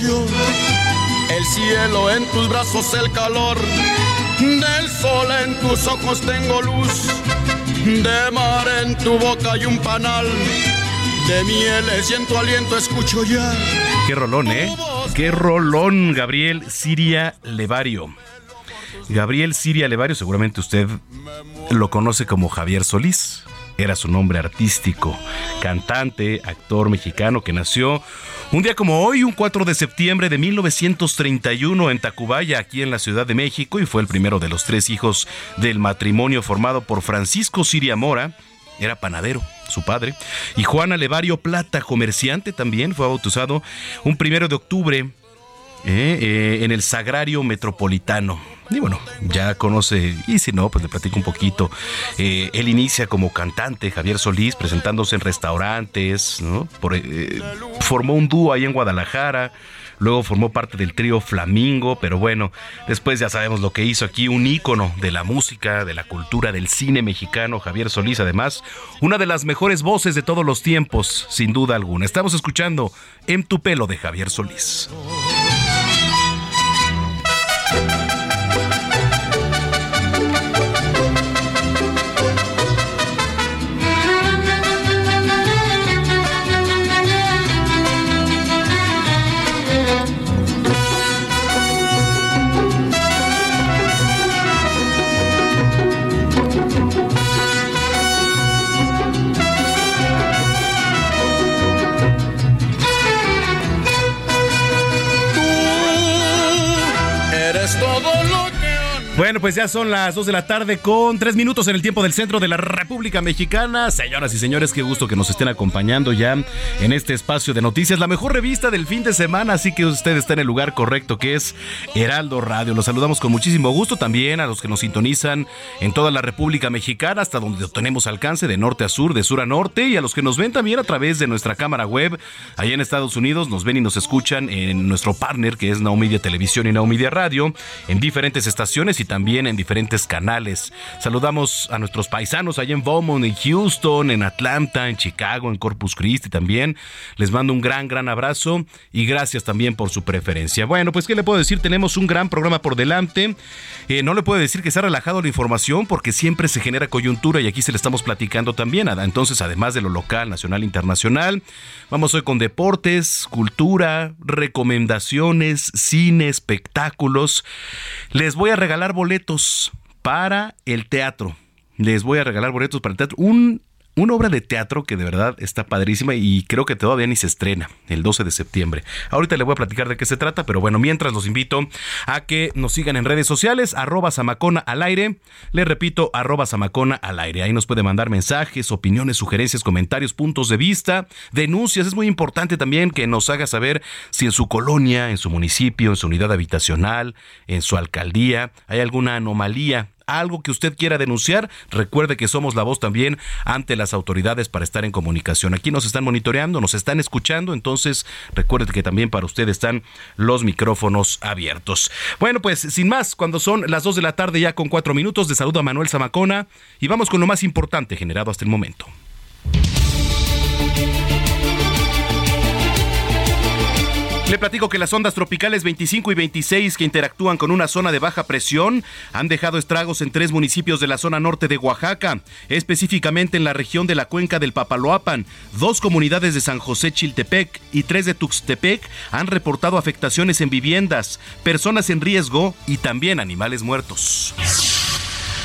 El cielo, en tus brazos el calor del sol, en tus ojos tengo luz de mar, en tu boca hay un panal de mieles y en tu aliento escucho ya. Qué rolón, ¿eh? Qué rolón, Gabriel Siria Levario. Gabriel Siria Levario, seguramente usted lo conoce como Javier Solís. Era su nombre artístico, cantante, actor mexicano que nació un día como hoy, un 4 de septiembre de 1931 en Tacubaya, aquí en la Ciudad de México, y fue el primero de los tres hijos del matrimonio formado por Francisco Siria Mora, era panadero, su padre, y Juana Levario Plata, comerciante también, fue bautizado un primero de octubre eh, eh, en el Sagrario Metropolitano. Y bueno, ya conoce, y si no, pues le platico un poquito. Eh, él inicia como cantante, Javier Solís, presentándose en restaurantes, ¿no? Eh, formó un dúo ahí en Guadalajara. Luego formó parte del trío Flamingo, pero bueno, después ya sabemos lo que hizo aquí, un ícono de la música, de la cultura, del cine mexicano, Javier Solís, además, una de las mejores voces de todos los tiempos, sin duda alguna. Estamos escuchando En tu pelo de Javier Solís. Todo lo que Bueno, pues ya son las 2 de la tarde con 3 minutos en el tiempo del centro de la República Mexicana. Señoras y señores, qué gusto que nos estén acompañando ya en este espacio de noticias, la mejor revista del fin de semana, así que usted está en el lugar correcto que es Heraldo Radio. Los saludamos con muchísimo gusto también a los que nos sintonizan en toda la República Mexicana, hasta donde tenemos alcance de norte a sur, de sur a norte, y a los que nos ven también a través de nuestra cámara web, allá en Estados Unidos, nos ven y nos escuchan en nuestro partner que es Now Media Televisión y Now Media Radio, en diferentes estaciones y también en diferentes canales. Saludamos a nuestros paisanos allá en Beaumont, en Houston, en Atlanta, en Chicago, en Corpus Christi también. Les mando un gran, gran abrazo y gracias también por su preferencia. Bueno, pues qué le puedo decir, tenemos un gran programa por delante. Eh, no le puedo decir que se ha relajado la información porque siempre se genera coyuntura y aquí se le estamos platicando también. Entonces, además de lo local, nacional, internacional, vamos hoy con deportes, cultura, recomendaciones, cine, espectáculos. Les voy a regalar boletos para el teatro. Les voy a regalar boletos para el teatro. Un una obra de teatro que de verdad está padrísima y creo que todavía ni se estrena el 12 de septiembre. Ahorita le voy a platicar de qué se trata, pero bueno, mientras los invito a que nos sigan en redes sociales, arroba Samacona al aire. Le repito, arroba Samacona al aire. Ahí nos puede mandar mensajes, opiniones, sugerencias, comentarios, puntos de vista, denuncias. Es muy importante también que nos haga saber si en su colonia, en su municipio, en su unidad habitacional, en su alcaldía, hay alguna anomalía algo que usted quiera denunciar, recuerde que somos la voz también ante las autoridades para estar en comunicación. Aquí nos están monitoreando, nos están escuchando, entonces recuerde que también para usted están los micrófonos abiertos. Bueno, pues sin más, cuando son las 2 de la tarde ya con cuatro minutos, de saludo a Manuel Zamacona y vamos con lo más importante generado hasta el momento. Le platico que las ondas tropicales 25 y 26 que interactúan con una zona de baja presión han dejado estragos en tres municipios de la zona norte de Oaxaca, específicamente en la región de la cuenca del Papaloapan. Dos comunidades de San José Chiltepec y tres de Tuxtepec han reportado afectaciones en viviendas, personas en riesgo y también animales muertos.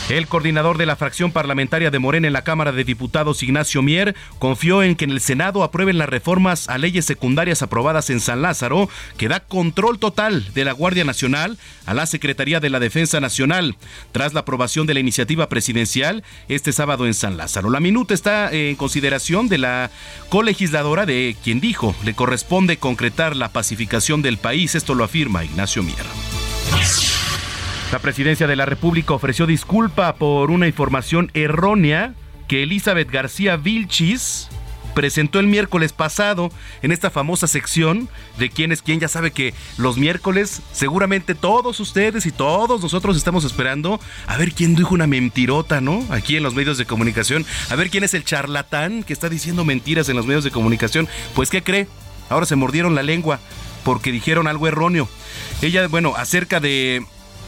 El coordinador de la fracción parlamentaria de Morena en la Cámara de Diputados, Ignacio Mier, confió en que en el Senado aprueben las reformas a leyes secundarias aprobadas en San Lázaro, que da control total de la Guardia Nacional a la Secretaría de la Defensa Nacional, tras la aprobación de la iniciativa presidencial este sábado en San Lázaro. La minuta está en consideración de la colegisladora de quien dijo le corresponde concretar la pacificación del país. Esto lo afirma Ignacio Mier. La presidencia de la República ofreció disculpa por una información errónea que Elizabeth García Vilchis presentó el miércoles pasado en esta famosa sección de quién es quién. Ya sabe que los miércoles seguramente todos ustedes y todos nosotros estamos esperando a ver quién dijo una mentirota, ¿no? Aquí en los medios de comunicación. A ver quién es el charlatán que está diciendo mentiras en los medios de comunicación. Pues ¿qué cree? Ahora se mordieron la lengua porque dijeron algo erróneo. Ella, bueno, acerca de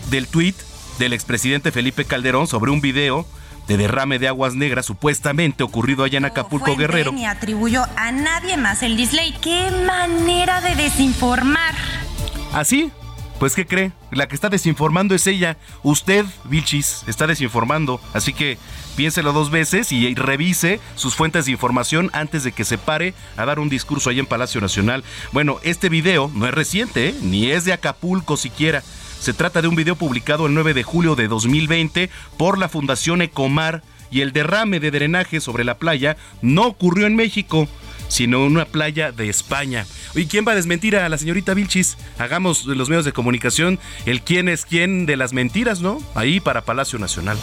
del tuit del expresidente Felipe Calderón sobre un video de derrame de aguas negras supuestamente ocurrido allá en Acapulco Guerrero. Ni atribuyó a nadie más el dislike. ¡Qué manera de desinformar! ¿Así? Pues ¿qué cree? La que está desinformando es ella. Usted, Vilchis, está desinformando. Así que piénselo dos veces y revise sus fuentes de información antes de que se pare a dar un discurso allá en Palacio Nacional. Bueno, este video no es reciente, ¿eh? ni es de Acapulco siquiera. Se trata de un video publicado el 9 de julio de 2020 por la Fundación Ecomar y el derrame de drenaje sobre la playa no ocurrió en México, sino en una playa de España. ¿Y quién va a desmentir a la señorita Vilchis? Hagamos de los medios de comunicación el quién es quién de las mentiras, ¿no? Ahí para Palacio Nacional.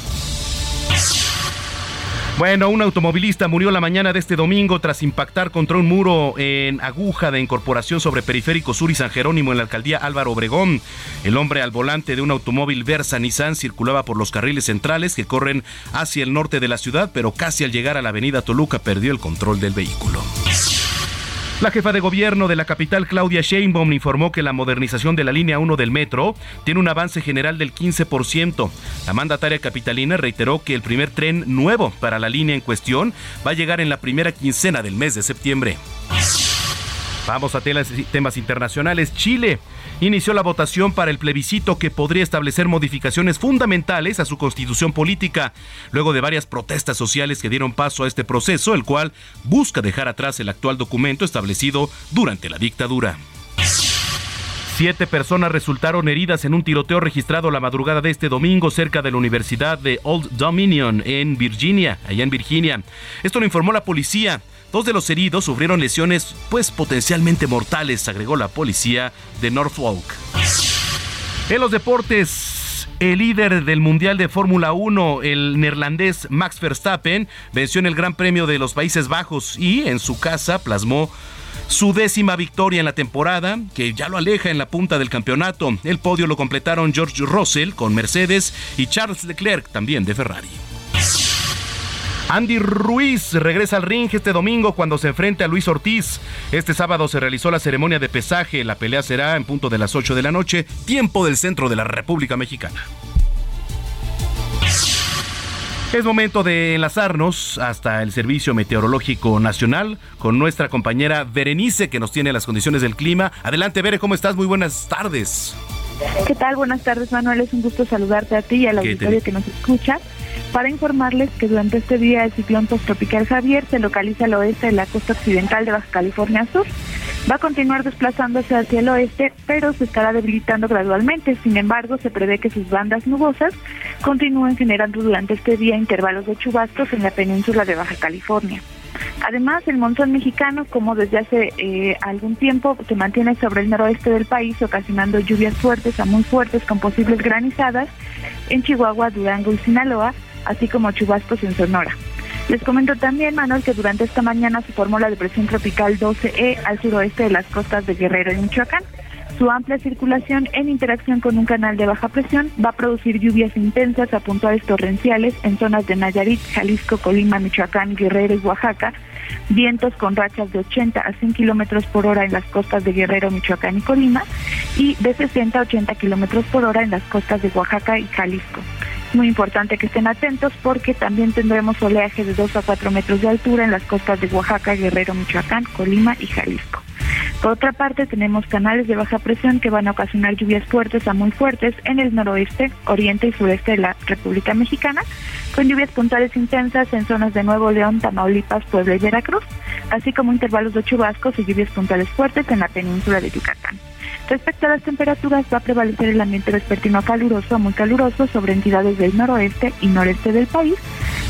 Bueno, un automovilista murió la mañana de este domingo tras impactar contra un muro en aguja de incorporación sobre Periférico Sur y San Jerónimo en la alcaldía Álvaro Obregón. El hombre al volante de un automóvil Versa Nissan circulaba por los carriles centrales que corren hacia el norte de la ciudad, pero casi al llegar a la avenida Toluca perdió el control del vehículo. La jefa de gobierno de la capital, Claudia Sheinbaum, informó que la modernización de la línea 1 del metro tiene un avance general del 15%. La mandataria capitalina reiteró que el primer tren nuevo para la línea en cuestión va a llegar en la primera quincena del mes de septiembre. Vamos a temas internacionales. Chile inició la votación para el plebiscito que podría establecer modificaciones fundamentales a su constitución política, luego de varias protestas sociales que dieron paso a este proceso, el cual busca dejar atrás el actual documento establecido durante la dictadura. Siete personas resultaron heridas en un tiroteo registrado la madrugada de este domingo cerca de la Universidad de Old Dominion en Virginia, allá en Virginia. Esto lo informó la policía. Dos de los heridos sufrieron lesiones, pues potencialmente mortales, agregó la policía de Norfolk. En los deportes, el líder del Mundial de Fórmula 1, el neerlandés Max Verstappen, venció en el Gran Premio de los Países Bajos y en su casa plasmó su décima victoria en la temporada, que ya lo aleja en la punta del campeonato. El podio lo completaron George Russell con Mercedes y Charles Leclerc también de Ferrari. Andy Ruiz regresa al ring este domingo cuando se enfrente a Luis Ortiz. Este sábado se realizó la ceremonia de pesaje. La pelea será en punto de las 8 de la noche, tiempo del centro de la República Mexicana. Es momento de enlazarnos hasta el Servicio Meteorológico Nacional con nuestra compañera Berenice que nos tiene las condiciones del clima. Adelante, Bere, ¿cómo estás? Muy buenas tardes. ¿Qué tal? Buenas tardes, Manuel. Es un gusto saludarte a ti y al auditorio que nos escucha para informarles que durante este día el ciclón posttropical Javier se localiza al oeste de la costa occidental de Baja California Sur. Va a continuar desplazándose hacia el oeste, pero se estará debilitando gradualmente. Sin embargo, se prevé que sus bandas nubosas continúen generando durante este día intervalos de chubascos en la península de Baja California. Además, el monzón mexicano, como desde hace eh, algún tiempo, se mantiene sobre el noroeste del país, ocasionando lluvias fuertes a muy fuertes con posibles granizadas en Chihuahua, Durango y Sinaloa, así como chubascos en Sonora. Les comento también, Manuel, que durante esta mañana se formó la depresión tropical 12E al suroeste de las costas de Guerrero y Michoacán. Su amplia circulación en interacción con un canal de baja presión va a producir lluvias intensas a puntuales torrenciales en zonas de Nayarit, Jalisco, Colima, Michoacán, Guerrero y Oaxaca, vientos con rachas de 80 a 100 kilómetros por hora en las costas de Guerrero, Michoacán y Colima, y de 60 a 80 kilómetros por hora en las costas de Oaxaca y Jalisco. Muy importante que estén atentos porque también tendremos oleaje de 2 a 4 metros de altura en las costas de Oaxaca, Guerrero, Michoacán, Colima y Jalisco. Por otra parte, tenemos canales de baja presión que van a ocasionar lluvias fuertes a muy fuertes en el noroeste, oriente y sureste de la República Mexicana, con lluvias puntuales intensas en zonas de Nuevo León, Tamaulipas, Puebla y Veracruz, así como intervalos de chubascos y lluvias puntuales fuertes en la península de Yucatán. Respecto a las temperaturas, va a prevalecer el ambiente vespertino caluroso a muy caluroso sobre entidades del noroeste y noreste del país,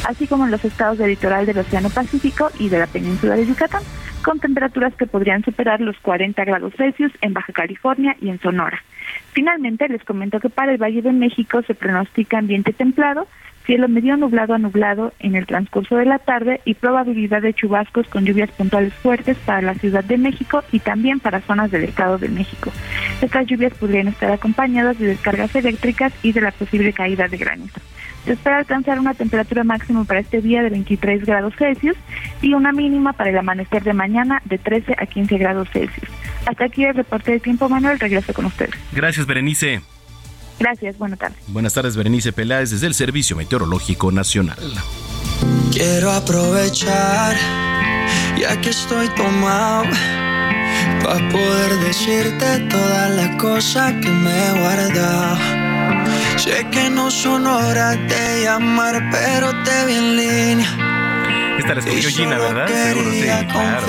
así como en los estados del litoral del Océano Pacífico y de la península de Yucatán, con temperaturas que podrían superar los 40 grados Celsius en Baja California y en Sonora. Finalmente, les comento que para el Valle de México se pronostica ambiente templado, cielo medio nublado a nublado en el transcurso de la tarde y probabilidad de chubascos con lluvias puntuales fuertes para la Ciudad de México y también para zonas del Estado de México. Estas lluvias podrían estar acompañadas de descargas eléctricas y de la posible caída de granizo. Se espera alcanzar una temperatura máxima para este día de 23 grados Celsius y una mínima para el amanecer de mañana de 13 a 15 grados Celsius. Hasta aquí el reporte de tiempo, Manuel. Regreso con ustedes. Gracias, Berenice. Gracias, buenas tardes. Buenas tardes, Berenice Peláez, desde el Servicio Meteorológico Nacional. Quiero aprovechar, ya que estoy tomado, para poder decirte toda la cosa que me he guardado. Sé que no son horas de llamar, pero te vi en línea esta la escogió Gina, ¿verdad? Seguro, sí, claro.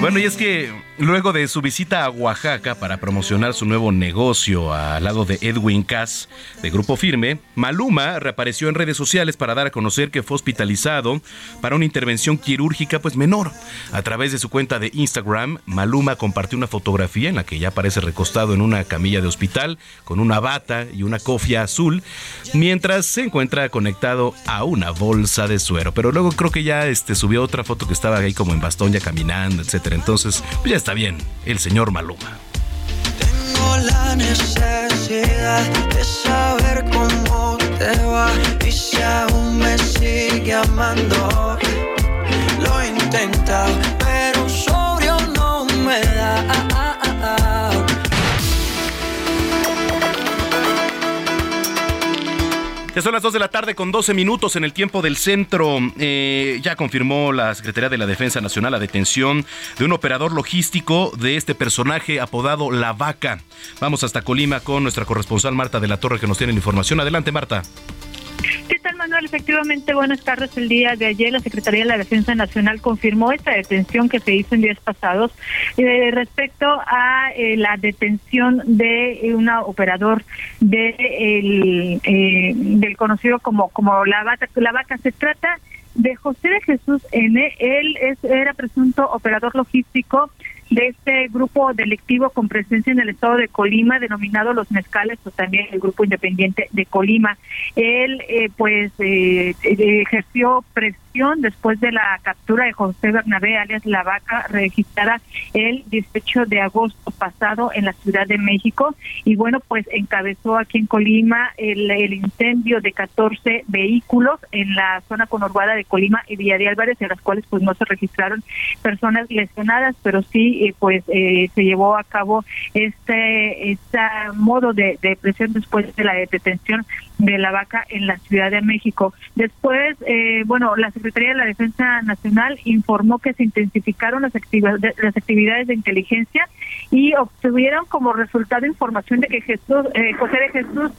Bueno, y es que luego de su visita a Oaxaca para promocionar su nuevo negocio al lado de Edwin Cass de Grupo Firme, Maluma reapareció en redes sociales para dar a conocer que fue hospitalizado para una intervención quirúrgica pues menor. A través de su cuenta de Instagram, Maluma compartió una fotografía en la que ya aparece recostado en una camilla de hospital con una bata y una cofia azul, mientras se encuentra conectado a una bolsa de suero pero luego creo que ya este, subió otra foto que estaba ahí como en bastón ya caminando, etcétera. Entonces, pues ya está bien, el señor Maluma. Tengo la necesidad de saber cómo te va y si aún me sigue amando. Lo he Ya son las 2 de la tarde con 12 minutos en el tiempo del centro. Eh, ya confirmó la Secretaría de la Defensa Nacional la detención de un operador logístico de este personaje apodado La Vaca. Vamos hasta Colima con nuestra corresponsal Marta de la Torre que nos tiene la información. Adelante, Marta. ¿Qué tal, Manuel? Efectivamente, buenas tardes. El día de ayer la Secretaría de la Defensa Nacional confirmó esta detención que se hizo en días pasados eh, respecto a eh, la detención de eh, un operador de el, del conocido como como la vaca. La vaca se trata de José de Jesús N. Él es, era presunto operador logístico de este grupo delictivo con presencia en el estado de Colima, denominado Los Mezcales, o también el grupo independiente de Colima. Él, eh, pues, eh, ejerció después de la captura de José Bernabé, alias La Vaca, registrada el 18 de agosto pasado en la Ciudad de México. Y bueno, pues encabezó aquí en Colima el, el incendio de 14 vehículos en la zona conurbada de Colima y Villa de Álvarez, en las cuales pues no se registraron personas lesionadas, pero sí pues eh, se llevó a cabo este, este modo de, presión después de la detención de la vaca en la Ciudad de México. Después, eh, bueno, la Secretaría de la Defensa Nacional informó que se intensificaron las las actividades de inteligencia y obtuvieron como resultado información de que Jesús, eh, José de Jesús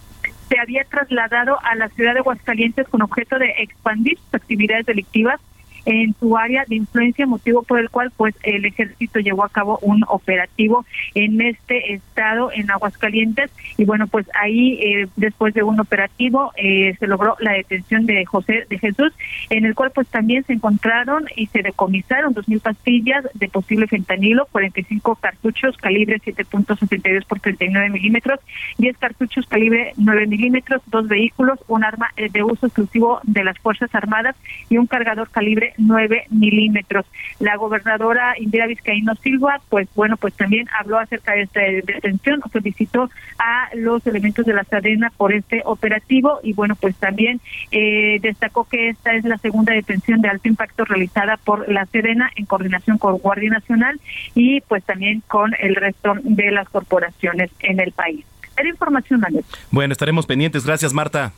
se había trasladado a la ciudad de Aguascalientes con objeto de expandir sus actividades delictivas en su área de influencia, motivo por el cual pues el ejército llevó a cabo un operativo en este estado, en Aguascalientes, y bueno, pues ahí eh, después de un operativo eh, se logró la detención de José de Jesús, en el cual pues también se encontraron y se decomisaron dos mil pastillas de posible fentanilo, 45 cartuchos calibre 7.62 por 39 milímetros, 10 cartuchos calibre 9 milímetros, dos vehículos, un arma eh, de uso exclusivo de las Fuerzas Armadas y un cargador calibre 9 milímetros. La gobernadora Indira Vizcaíno Silva, pues bueno, pues también habló acerca de esta detención, solicitó a los elementos de la Sedena por este operativo y bueno, pues también eh, destacó que esta es la segunda detención de alto impacto realizada por la Sedena en coordinación con Guardia Nacional y pues también con el resto de las corporaciones en el país. Era información, Manuel. Bueno, estaremos pendientes. Gracias, Marta.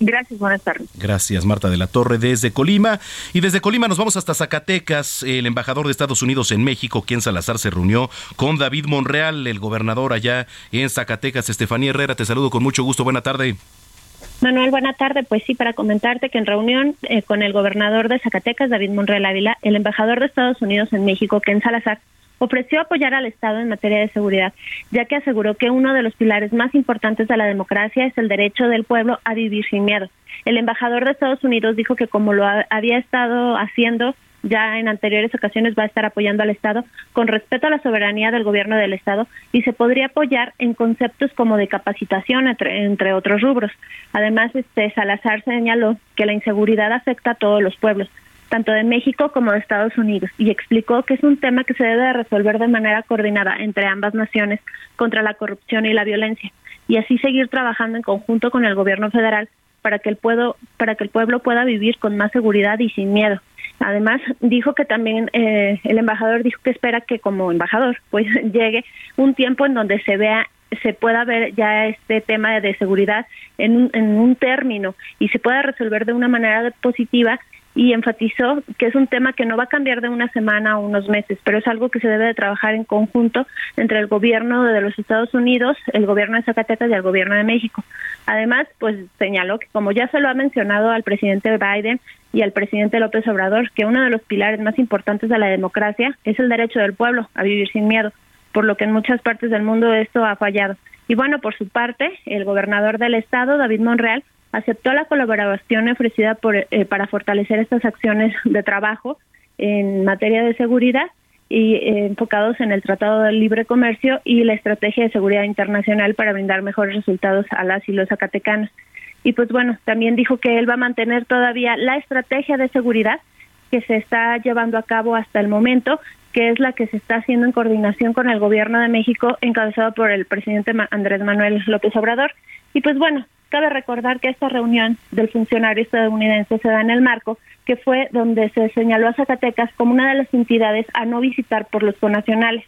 Gracias, buenas tardes. Gracias, Marta de la Torre, desde Colima. Y desde Colima nos vamos hasta Zacatecas. El embajador de Estados Unidos en México, Ken Salazar, se reunió con David Monreal, el gobernador allá en Zacatecas. Estefanía Herrera, te saludo con mucho gusto. Buena tarde. Manuel, buena tarde. Pues sí, para comentarte que en reunión eh, con el gobernador de Zacatecas, David Monreal Ávila, el embajador de Estados Unidos en México, Ken Salazar, ofreció apoyar al Estado en materia de seguridad, ya que aseguró que uno de los pilares más importantes de la democracia es el derecho del pueblo a vivir sin miedo. El embajador de Estados Unidos dijo que como lo había estado haciendo ya en anteriores ocasiones va a estar apoyando al Estado con respeto a la soberanía del gobierno del Estado y se podría apoyar en conceptos como de capacitación entre, entre otros rubros. Además, este Salazar señaló que la inseguridad afecta a todos los pueblos, tanto de México como de Estados Unidos, y explicó que es un tema que se debe resolver de manera coordinada entre ambas naciones contra la corrupción y la violencia, y así seguir trabajando en conjunto con el gobierno federal para que el pueblo, para que el pueblo pueda vivir con más seguridad y sin miedo. Además, dijo que también eh, el embajador dijo que espera que como embajador pues llegue un tiempo en donde se vea se pueda ver ya este tema de seguridad en un, en un término y se pueda resolver de una manera positiva y enfatizó que es un tema que no va a cambiar de una semana o unos meses, pero es algo que se debe de trabajar en conjunto entre el gobierno de los Estados Unidos, el gobierno de Zacatecas y el gobierno de México. Además, pues señaló que como ya se lo ha mencionado al presidente Biden y al presidente López Obrador, que uno de los pilares más importantes de la democracia es el derecho del pueblo a vivir sin miedo, por lo que en muchas partes del mundo esto ha fallado. Y bueno, por su parte, el gobernador del estado, David Monreal, aceptó la colaboración ofrecida por, eh, para fortalecer estas acciones de trabajo en materia de seguridad y eh, enfocados en el Tratado de Libre Comercio y la Estrategia de Seguridad Internacional para brindar mejores resultados a las y los zacatecanos. Y pues bueno, también dijo que él va a mantener todavía la estrategia de seguridad que se está llevando a cabo hasta el momento, que es la que se está haciendo en coordinación con el Gobierno de México, encabezado por el presidente Andrés Manuel López Obrador. Y pues bueno, Cabe recordar que esta reunión del funcionario estadounidense se da en el marco que fue donde se señaló a Zacatecas como una de las entidades a no visitar por los conacionales.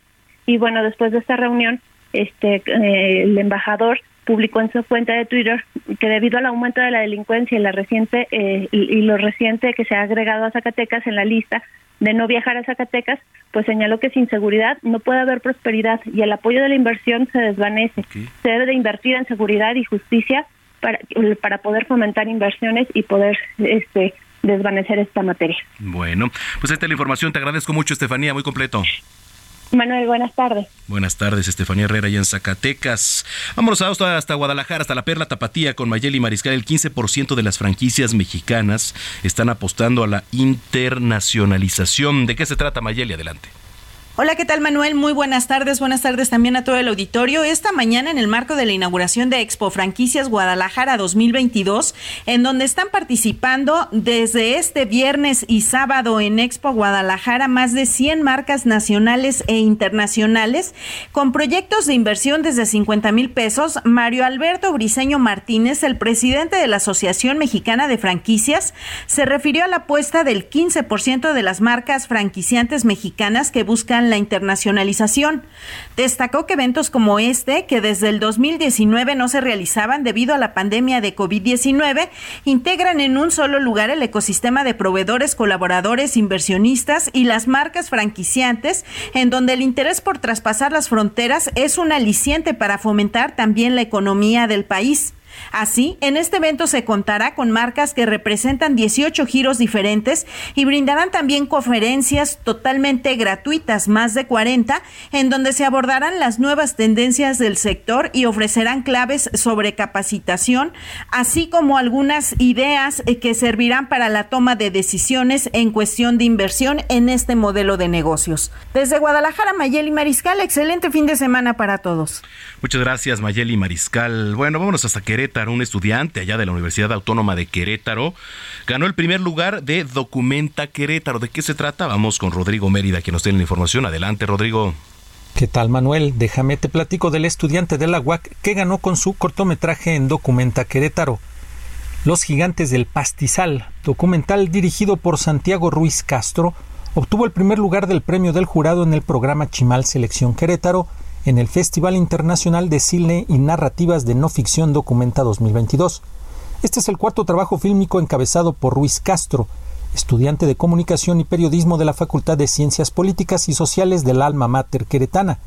Y bueno, después de esta reunión, este eh, el embajador publicó en su cuenta de Twitter que debido al aumento de la delincuencia y la reciente eh, y, lo reciente que se ha agregado a Zacatecas en la lista de no viajar a Zacatecas, pues señaló que sin seguridad no puede haber prosperidad y el apoyo de la inversión se desvanece. Se debe de invertir en seguridad y justicia para, para poder fomentar inversiones y poder este desvanecer esta materia. Bueno, pues esta es la información. Te agradezco mucho, Estefanía, muy completo. Manuel, buenas tardes. Buenas tardes, Estefanía Herrera, y en Zacatecas. Vámonos hasta, hasta Guadalajara, hasta la Perla Tapatía con Mayeli Mariscal. El 15% de las franquicias mexicanas están apostando a la internacionalización. ¿De qué se trata, Mayeli? Adelante. Hola, ¿qué tal Manuel? Muy buenas tardes. Buenas tardes también a todo el auditorio. Esta mañana en el marco de la inauguración de Expo Franquicias Guadalajara 2022, en donde están participando desde este viernes y sábado en Expo Guadalajara más de 100 marcas nacionales e internacionales con proyectos de inversión desde 50 mil pesos. Mario Alberto Briseño Martínez, el presidente de la Asociación Mexicana de Franquicias, se refirió a la apuesta del 15% de las marcas franquiciantes mexicanas que buscan la internacionalización. Destacó que eventos como este, que desde el 2019 no se realizaban debido a la pandemia de COVID-19, integran en un solo lugar el ecosistema de proveedores, colaboradores, inversionistas y las marcas franquiciantes, en donde el interés por traspasar las fronteras es un aliciente para fomentar también la economía del país. Así, en este evento se contará con marcas que representan 18 giros diferentes y brindarán también conferencias totalmente gratuitas, más de 40, en donde se abordarán las nuevas tendencias del sector y ofrecerán claves sobre capacitación, así como algunas ideas eh, que servirán para la toma de decisiones en cuestión de inversión en este modelo de negocios. Desde Guadalajara, Mayeli Mariscal, excelente fin de semana para todos. Muchas gracias, Mayeli Mariscal. Bueno, vámonos hasta Querétaro. Un estudiante allá de la Universidad Autónoma de Querétaro ganó el primer lugar de Documenta Querétaro. ¿De qué se trata? Vamos con Rodrigo Mérida, que nos tiene la información. Adelante, Rodrigo. ¿Qué tal, Manuel? Déjame te platico del estudiante de la UAC que ganó con su cortometraje en Documenta Querétaro. Los Gigantes del Pastizal, documental dirigido por Santiago Ruiz Castro, obtuvo el primer lugar del premio del jurado en el programa Chimal Selección Querétaro en el Festival Internacional de Cine y Narrativas de No Ficción Documenta 2022. Este es el cuarto trabajo fílmico encabezado por Ruiz Castro, estudiante de Comunicación y Periodismo de la Facultad de Ciencias Políticas y Sociales del Alma Mater Queretana.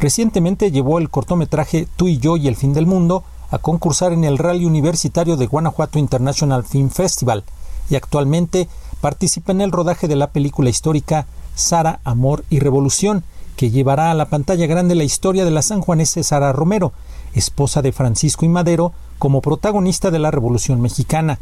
Recientemente llevó el cortometraje Tú y yo y el fin del mundo a concursar en el Rally Universitario de Guanajuato International Film Festival y actualmente participa en el rodaje de la película histórica Sara, Amor y Revolución, que llevará a la pantalla grande la historia de la sanjuanese Sara Romero, esposa de Francisco y Madero, como protagonista de la Revolución Mexicana.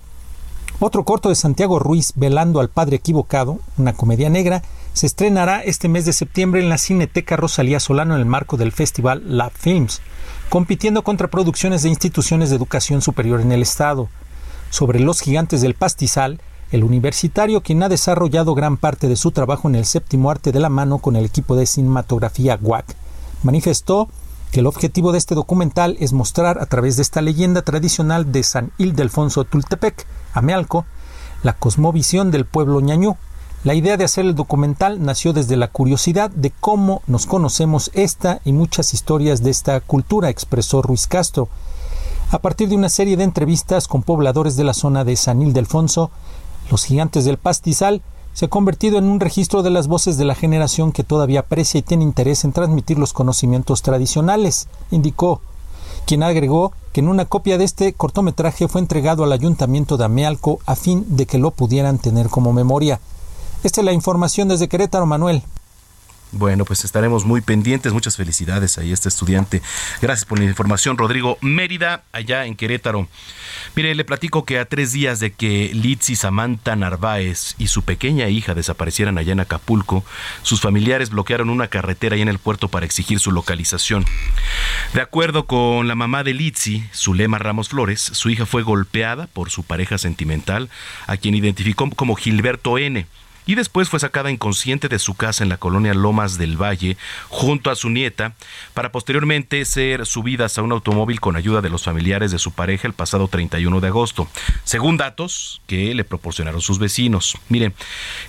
Otro corto de Santiago Ruiz, Velando al Padre Equivocado, una comedia negra, se estrenará este mes de septiembre en la Cineteca Rosalía Solano en el marco del festival Lab Films, compitiendo contra producciones de instituciones de educación superior en el Estado. Sobre los gigantes del pastizal, el universitario, quien ha desarrollado gran parte de su trabajo en el séptimo arte de la mano con el equipo de cinematografía WAC, manifestó que el objetivo de este documental es mostrar a través de esta leyenda tradicional de San Ildefonso Tultepec, Amealco, la cosmovisión del pueblo ñañú. La idea de hacer el documental nació desde la curiosidad de cómo nos conocemos esta y muchas historias de esta cultura, expresó Ruiz Castro. A partir de una serie de entrevistas con pobladores de la zona de San Ildefonso, los gigantes del pastizal se ha convertido en un registro de las voces de la generación que todavía aprecia y tiene interés en transmitir los conocimientos tradicionales, indicó, quien agregó que en una copia de este cortometraje fue entregado al ayuntamiento de Amealco a fin de que lo pudieran tener como memoria. Esta es la información desde Querétaro, Manuel. Bueno, pues estaremos muy pendientes. Muchas felicidades ahí a este estudiante. Gracias por la información, Rodrigo Mérida, allá en Querétaro. Mire, le platico que a tres días de que Litsi Samantha Narváez y su pequeña hija desaparecieran allá en Acapulco, sus familiares bloquearon una carretera ahí en el puerto para exigir su localización. De acuerdo con la mamá de Litsi, Zulema Ramos Flores, su hija fue golpeada por su pareja sentimental, a quien identificó como Gilberto N y después fue sacada inconsciente de su casa en la colonia Lomas del Valle junto a su nieta para posteriormente ser subidas a un automóvil con ayuda de los familiares de su pareja el pasado 31 de agosto, según datos que le proporcionaron sus vecinos. Miren,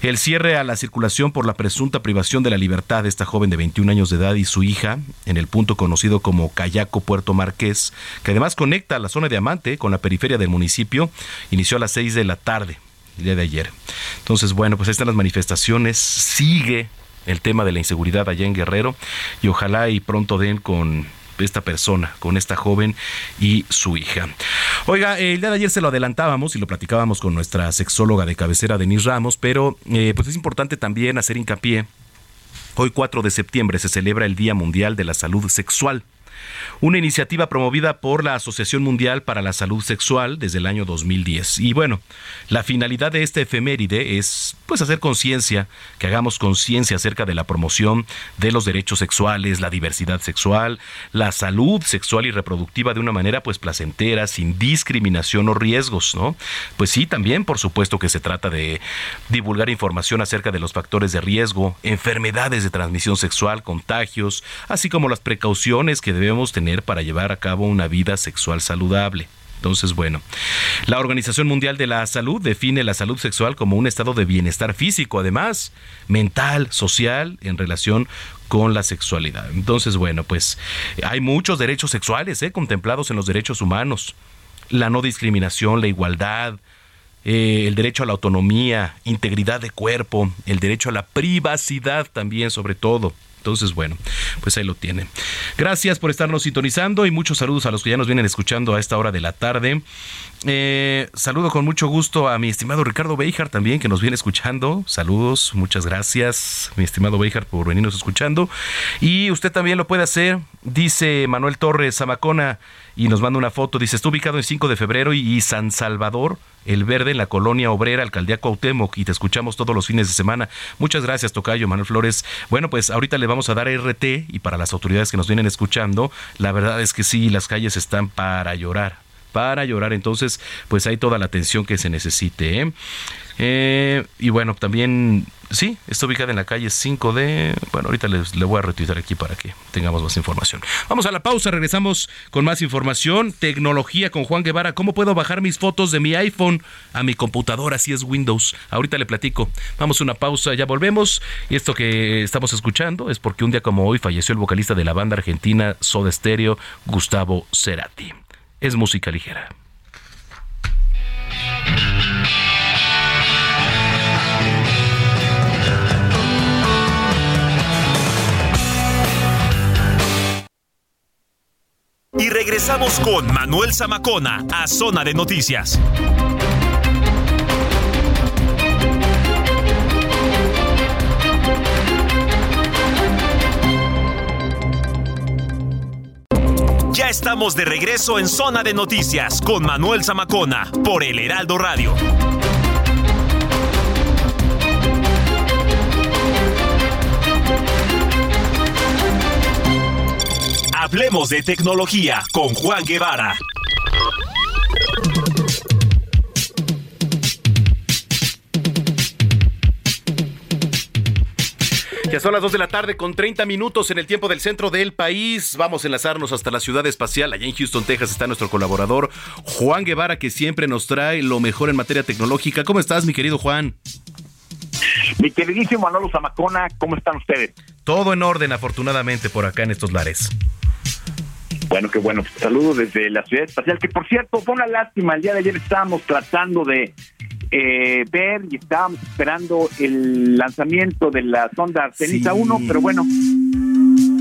el cierre a la circulación por la presunta privación de la libertad de esta joven de 21 años de edad y su hija en el punto conocido como Cayaco Puerto Marqués, que además conecta la zona de Amante con la periferia del municipio, inició a las 6 de la tarde el día de ayer. Entonces, bueno, pues están las manifestaciones, sigue el tema de la inseguridad allá en Guerrero y ojalá y pronto den con esta persona, con esta joven y su hija. Oiga, el día de ayer se lo adelantábamos y lo platicábamos con nuestra sexóloga de cabecera, Denise Ramos, pero eh, pues es importante también hacer hincapié. Hoy 4 de septiembre se celebra el Día Mundial de la Salud Sexual una iniciativa promovida por la Asociación Mundial para la Salud Sexual desde el año 2010. Y bueno, la finalidad de este efeméride es pues hacer conciencia, que hagamos conciencia acerca de la promoción de los derechos sexuales, la diversidad sexual, la salud sexual y reproductiva de una manera pues placentera, sin discriminación o riesgos, ¿no? Pues sí, también por supuesto que se trata de divulgar información acerca de los factores de riesgo, enfermedades de transmisión sexual, contagios, así como las precauciones que debemos tener para llevar a cabo una vida sexual saludable. Entonces, bueno, la Organización Mundial de la Salud define la salud sexual como un estado de bienestar físico, además, mental, social, en relación con la sexualidad. Entonces, bueno, pues hay muchos derechos sexuales ¿eh? contemplados en los derechos humanos. La no discriminación, la igualdad, eh, el derecho a la autonomía, integridad de cuerpo, el derecho a la privacidad también sobre todo. Entonces, bueno, pues ahí lo tienen. Gracias por estarnos sintonizando y muchos saludos a los que ya nos vienen escuchando a esta hora de la tarde. Eh, saludo con mucho gusto a mi estimado Ricardo Beijar también, que nos viene escuchando. Saludos, muchas gracias, mi estimado Beijar, por venirnos escuchando. Y usted también lo puede hacer, dice Manuel Torres Zamacona, y nos manda una foto. Dice: Está ubicado en 5 de febrero y San Salvador el Verde en la colonia obrera, alcaldía Cuauhtémoc, y te escuchamos todos los fines de semana. Muchas gracias, Tocayo, Manuel Flores. Bueno, pues ahorita le vamos a dar RT y para las autoridades que nos vienen escuchando, la verdad es que sí, las calles están para llorar, para llorar. Entonces, pues hay toda la atención que se necesite. ¿eh? Eh, y bueno, también, sí, está ubicada en la calle 5 de... Bueno, ahorita le voy a retuitar aquí para que tengamos más información. Vamos a la pausa, regresamos con más información. Tecnología con Juan Guevara. ¿Cómo puedo bajar mis fotos de mi iPhone a mi computadora si es Windows? Ahorita le platico. Vamos a una pausa, ya volvemos. Y esto que estamos escuchando es porque un día como hoy falleció el vocalista de la banda argentina Soda Stereo, Gustavo Cerati. Es música ligera. Y regresamos con Manuel Zamacona a Zona de Noticias. Estamos de regreso en Zona de Noticias con Manuel Zamacona por El Heraldo Radio. Hablemos de tecnología con Juan Guevara. Ya son las 2 de la tarde con 30 minutos en el tiempo del centro del país. Vamos a enlazarnos hasta la ciudad espacial. Allá en Houston, Texas está nuestro colaborador Juan Guevara, que siempre nos trae lo mejor en materia tecnológica. ¿Cómo estás, mi querido Juan? Mi queridísimo Manolo Zamacona, ¿cómo están ustedes? Todo en orden, afortunadamente, por acá en estos lares. Bueno, qué bueno. Saludos desde la ciudad espacial, que por cierto, fue una lástima. El día de ayer estábamos tratando de eh, ver y estábamos esperando el lanzamiento de la sonda Artemisa 1, pero bueno,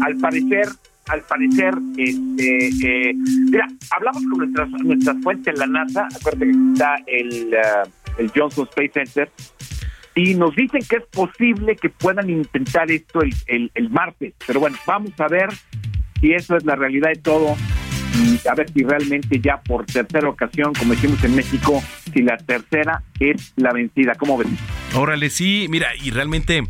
al parecer, al parecer, este, eh, mira, hablamos con nuestras nuestras fuentes en la NASA, acuérdate que está el, uh, el Johnson Space Center, y nos dicen que es posible que puedan intentar esto el, el, el martes, pero bueno, vamos a ver si eso es la realidad de todo y a ver si realmente ya por tercera ocasión, como decimos en México, si la tercera es la vencida. ¿Cómo ves? Órale, sí, mira, y realmente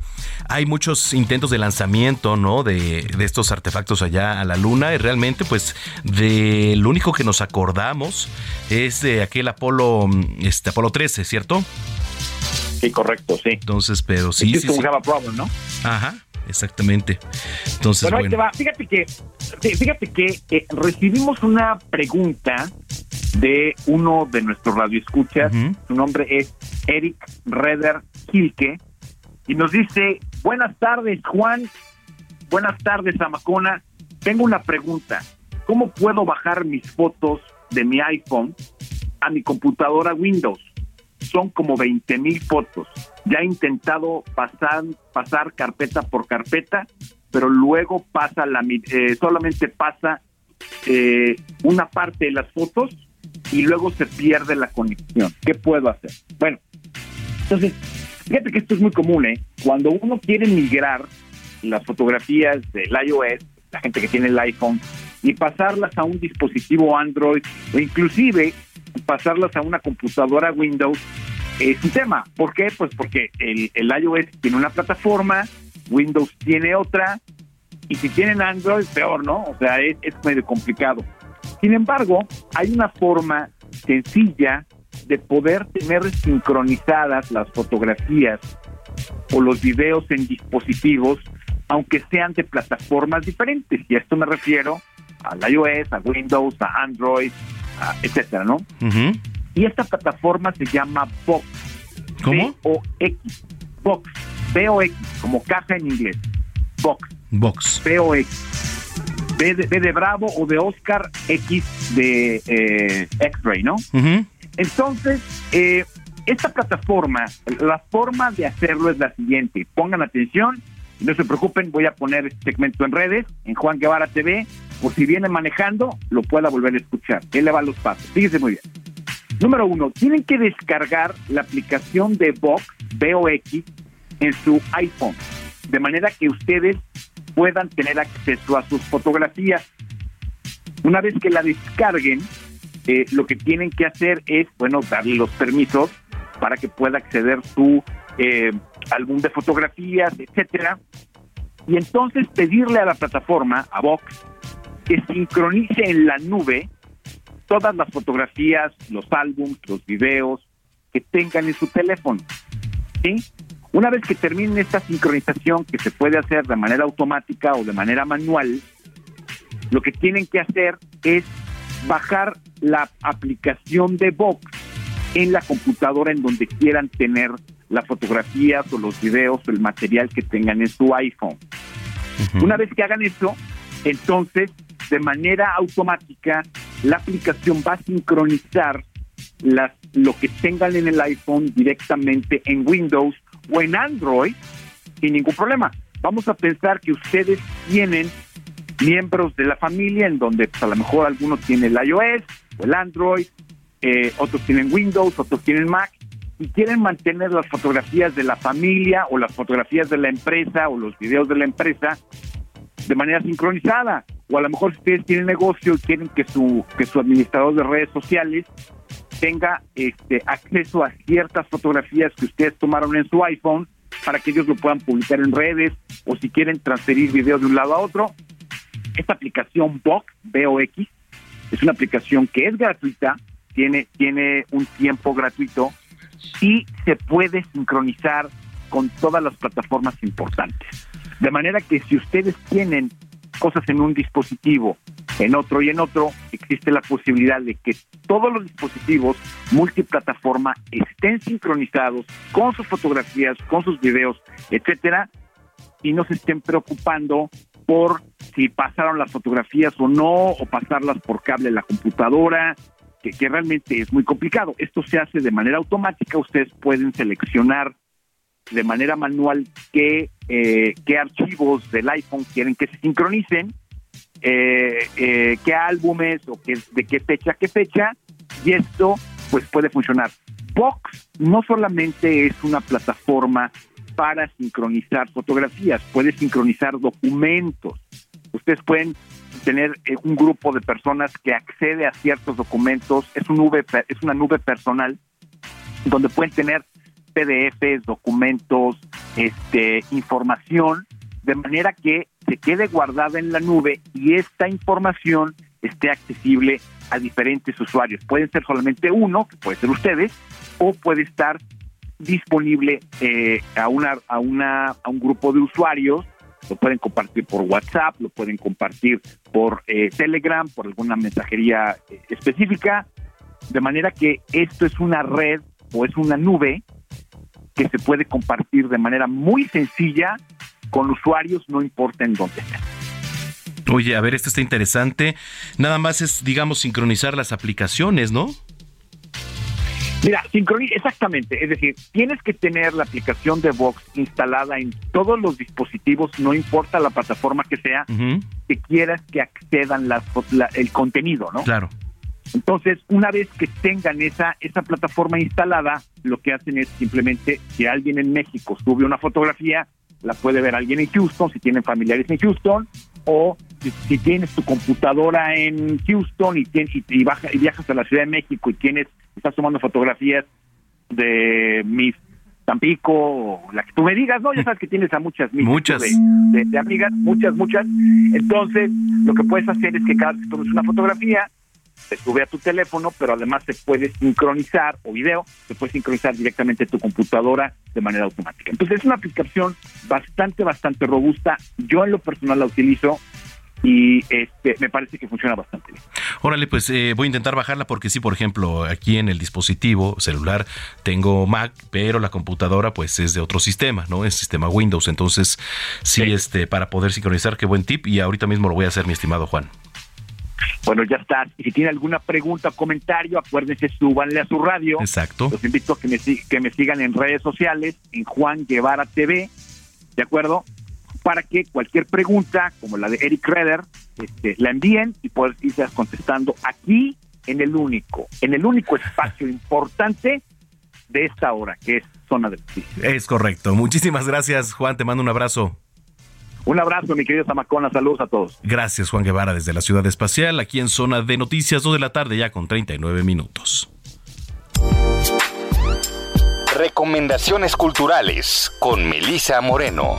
hay muchos intentos de lanzamiento, ¿no? De, de estos artefactos allá a la luna y realmente pues de lo único que nos acordamos es de aquel Apolo, este Apolo 13, ¿cierto? Sí, correcto, sí. Entonces, pero sí, sí, sí. Problem, ¿no? Ajá. Exactamente. Entonces, bueno, bueno. Ahí te va. Fíjate que, fíjate que eh, recibimos una pregunta de uno de nuestros radioescuchas. Uh -huh. Su nombre es Eric Reder Kilke y nos dice: Buenas tardes, Juan. Buenas tardes, Amacona. Tengo una pregunta. ¿Cómo puedo bajar mis fotos de mi iPhone a mi computadora Windows? Son como 20 mil fotos. Ya he intentado pasar, pasar carpeta por carpeta, pero luego pasa la eh, solamente pasa eh, una parte de las fotos y luego se pierde la conexión. ¿Qué puedo hacer? Bueno, entonces, fíjate que esto es muy común, ¿eh? Cuando uno quiere migrar las fotografías del iOS, la gente que tiene el iPhone, y pasarlas a un dispositivo Android o inclusive pasarlas a una computadora Windows, es un tema. ¿Por qué? Pues porque el, el, iOS tiene una plataforma, Windows tiene otra, y si tienen Android, peor, ¿no? O sea, es, es medio complicado. Sin embargo, hay una forma sencilla de poder tener sincronizadas las fotografías o los videos en dispositivos, aunque sean de plataformas diferentes. Y a esto me refiero al iOS, a Windows, a Android, etcétera, ¿no? Uh -huh. Y esta plataforma se llama Box. ¿Cómo? B-O-X. Box. B-O-X, como caja en inglés. Box. Box. B-O-X. B de, B de Bravo o de Oscar, X de eh, X-Ray, ¿no? Uh -huh. Entonces, eh, esta plataforma, la forma de hacerlo es la siguiente. Pongan atención, no se preocupen, voy a poner este segmento en redes, en Juan Guevara TV, por si viene manejando, lo pueda volver a escuchar. Él le va los pasos. Fíjense muy bien. Número uno, tienen que descargar la aplicación de Vox, VOX, en su iPhone, de manera que ustedes puedan tener acceso a sus fotografías. Una vez que la descarguen, eh, lo que tienen que hacer es, bueno, darle los permisos para que pueda acceder su eh, álbum de fotografías, etcétera, y entonces pedirle a la plataforma, a Vox, que sincronice en la nube todas las fotografías, los álbumes, los videos que tengan en su teléfono. ¿sí? Una vez que terminen esta sincronización, que se puede hacer de manera automática o de manera manual, lo que tienen que hacer es bajar la aplicación de Vox en la computadora en donde quieran tener las fotografías o los videos o el material que tengan en su iPhone. Una vez que hagan eso, entonces de manera automática la aplicación va a sincronizar las, lo que tengan en el iPhone directamente en Windows o en Android sin ningún problema. Vamos a pensar que ustedes tienen miembros de la familia en donde pues, a lo mejor algunos tienen el iOS o el Android, eh, otros tienen Windows, otros tienen Mac y quieren mantener las fotografías de la familia o las fotografías de la empresa o los videos de la empresa de manera sincronizada. O a lo mejor si ustedes tienen negocio y quieren que su, que su administrador de redes sociales tenga este, acceso a ciertas fotografías que ustedes tomaron en su iPhone para que ellos lo puedan publicar en redes o si quieren transferir videos de un lado a otro. Esta aplicación Vox, VOX, es una aplicación que es gratuita, tiene, tiene un tiempo gratuito y se puede sincronizar con todas las plataformas importantes. De manera que si ustedes tienen cosas en un dispositivo, en otro y en otro, existe la posibilidad de que todos los dispositivos multiplataforma estén sincronizados con sus fotografías, con sus videos, etcétera, y no se estén preocupando por si pasaron las fotografías o no, o pasarlas por cable a la computadora, que, que realmente es muy complicado. Esto se hace de manera automática, ustedes pueden seleccionar de manera manual qué, eh, qué archivos del iPhone quieren que se sincronicen, eh, eh, qué álbumes o qué, de qué fecha qué fecha, y esto pues puede funcionar. Box no solamente es una plataforma para sincronizar fotografías, puede sincronizar documentos. Ustedes pueden tener un grupo de personas que accede a ciertos documentos, es, un nube, es una nube personal donde pueden tener PDFs, documentos, este, información, de manera que se quede guardada en la nube y esta información esté accesible a diferentes usuarios. Pueden ser solamente uno, que puede ser ustedes, o puede estar disponible eh, a una a una a un grupo de usuarios lo pueden compartir por WhatsApp, lo pueden compartir por eh, Telegram, por alguna mensajería eh, específica, de manera que esto es una red o es una nube que se puede compartir de manera muy sencilla con usuarios, no importa en dónde estén. Oye, a ver, esto está interesante. Nada más es, digamos, sincronizar las aplicaciones, ¿no? Mira, sincroniza, exactamente. Es decir, tienes que tener la aplicación de Vox instalada en todos los dispositivos, no importa la plataforma que sea, que quieras que accedan las, el contenido, ¿no? Claro. Entonces, una vez que tengan esa, esa plataforma instalada, lo que hacen es simplemente, si alguien en México sube una fotografía, la puede ver alguien en Houston, si tienen familiares en Houston, o si, tienes tu computadora en Houston y, tienes, y, y viajas a la Ciudad de México y tienes estás tomando fotografías de mis Tampico, o la que tú me digas, ¿no? Ya sabes que tienes a muchas muchas de, amigas, muchas, muchas. Entonces, lo que puedes hacer es que cada vez que tomes una fotografía, se sube a tu teléfono, pero además se puede sincronizar, o video, se puede sincronizar directamente tu computadora de manera automática. Entonces, es una aplicación bastante, bastante robusta. Yo en lo personal la utilizo y este, me parece que funciona bastante bien. Órale, pues eh, voy a intentar bajarla porque sí, por ejemplo, aquí en el dispositivo celular tengo Mac, pero la computadora pues es de otro sistema, ¿no? Es sistema Windows, entonces sí, este para poder sincronizar, qué buen tip y ahorita mismo lo voy a hacer, mi estimado Juan. bueno, ya está. Y si tiene alguna pregunta o comentario, acuérdense, súbanle a su radio. Exacto. Los invito a que me, que me sigan en redes sociales, en Juan Guevara TV, ¿de acuerdo? Para que cualquier pregunta, como la de Eric Redder, este, la envíen y poder irse contestando aquí en el único, en el único espacio importante de esta hora, que es Zona de Noticias. Es correcto. Muchísimas gracias, Juan. Te mando un abrazo. Un abrazo, mi querido Zamacona. Saludos a todos. Gracias, Juan Guevara, desde la Ciudad Espacial, aquí en Zona de Noticias, 2 de la tarde, ya con 39 minutos. Recomendaciones culturales con Melisa Moreno.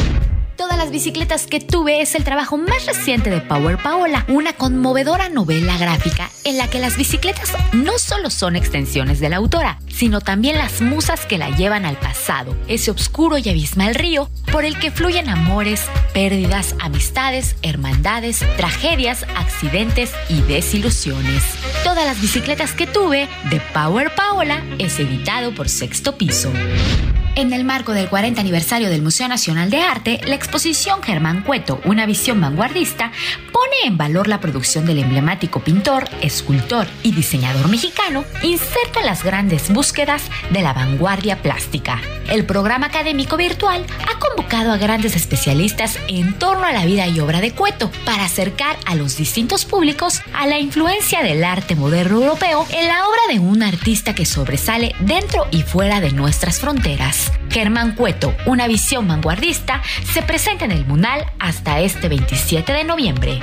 Todas las bicicletas que tuve es el trabajo más reciente de Power Paola, una conmovedora novela gráfica en la que las bicicletas no solo son extensiones de la autora, sino también las musas que la llevan al pasado, ese oscuro y abismal río por el que fluyen amores, pérdidas, amistades, hermandades, tragedias, accidentes y desilusiones. Todas las bicicletas que tuve de Power Paola es editado por Sexto Piso. En el marco del 40 aniversario del Museo Nacional de Arte, la exposición Germán Cueto, una visión vanguardista, pone en valor la producción del emblemático pintor, escultor y diseñador mexicano, inserto en las grandes búsquedas de la vanguardia plástica. El programa académico virtual ha convocado a grandes especialistas en torno a la vida y obra de Cueto para acercar a los distintos públicos a la influencia del arte moderno europeo en la obra de un artista que sobresale dentro y fuera de nuestras fronteras. Germán Cueto, una visión vanguardista, se presenta en el Munal hasta este 27 de noviembre.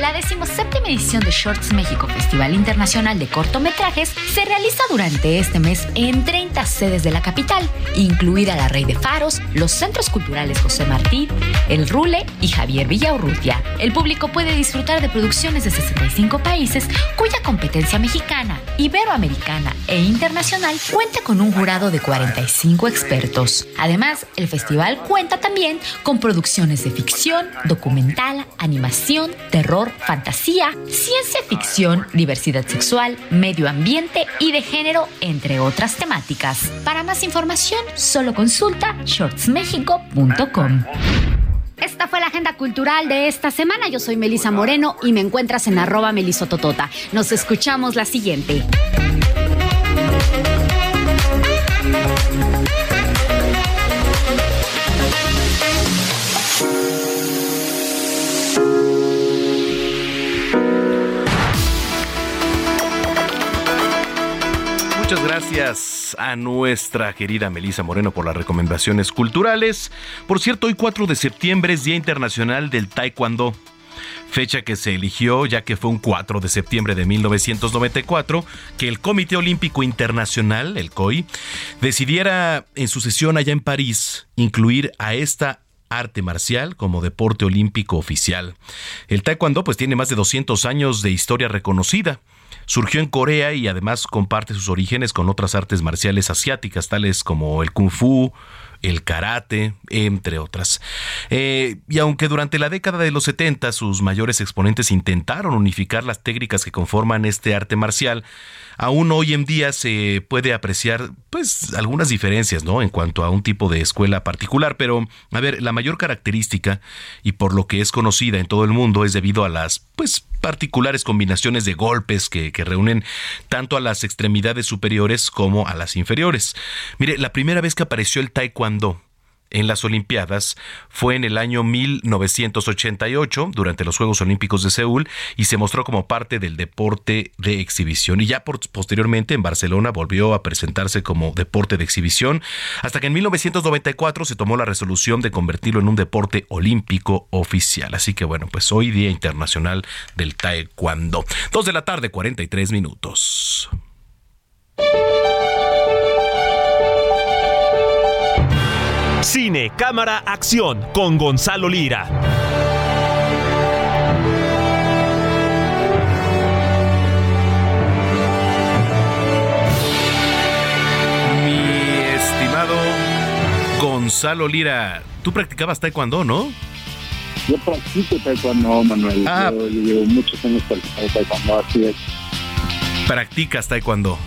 La 17 edición de Shorts México Festival Internacional de Cortometrajes se realiza durante este mes en 30 sedes de la capital, incluida la Rey de Faros, los centros culturales José Martí, El Rule y Javier Villaurrutia. El público puede disfrutar de producciones de 65 países cuya competencia mexicana, iberoamericana e internacional cuenta con un jurado de 45 expertos. Además, el festival cuenta también con producciones de ficción, documental, animación, fantasía, ciencia ficción, diversidad sexual, medio ambiente y de género, entre otras temáticas. Para más información, solo consulta shortsmexico.com. Esta fue la agenda cultural de esta semana. Yo soy Melisa Moreno y me encuentras en arroba melisototota. Nos escuchamos la siguiente. Muchas gracias a nuestra querida Melisa Moreno por las recomendaciones culturales. Por cierto, hoy 4 de septiembre es Día Internacional del Taekwondo. Fecha que se eligió ya que fue un 4 de septiembre de 1994 que el Comité Olímpico Internacional, el COI, decidiera en su sesión allá en París incluir a esta arte marcial como deporte olímpico oficial. El taekwondo pues tiene más de 200 años de historia reconocida. Surgió en Corea y además comparte sus orígenes con otras artes marciales asiáticas, tales como el kung fu, el karate, entre otras. Eh, y aunque durante la década de los 70 sus mayores exponentes intentaron unificar las técnicas que conforman este arte marcial, aún hoy en día se puede apreciar pues algunas diferencias, ¿no? En cuanto a un tipo de escuela particular, pero a ver, la mayor característica y por lo que es conocida en todo el mundo es debido a las pues particulares combinaciones de golpes que, que reúnen tanto a las extremidades superiores como a las inferiores. Mire, la primera vez que apareció el taekwondo en las Olimpiadas fue en el año 1988 durante los Juegos Olímpicos de Seúl y se mostró como parte del deporte de exhibición y ya posteriormente en Barcelona volvió a presentarse como deporte de exhibición hasta que en 1994 se tomó la resolución de convertirlo en un deporte olímpico oficial. Así que bueno, pues hoy Día Internacional del Taekwondo. Dos de la tarde, 43 minutos. Cine, cámara, acción con Gonzalo Lira. Mi estimado Gonzalo Lira, tú practicabas taekwondo, ¿no? Yo practico taekwondo, Manuel. Ah. Yo, yo llevo muchos años practicando taekwondo, así es. ¿Practicas taekwondo?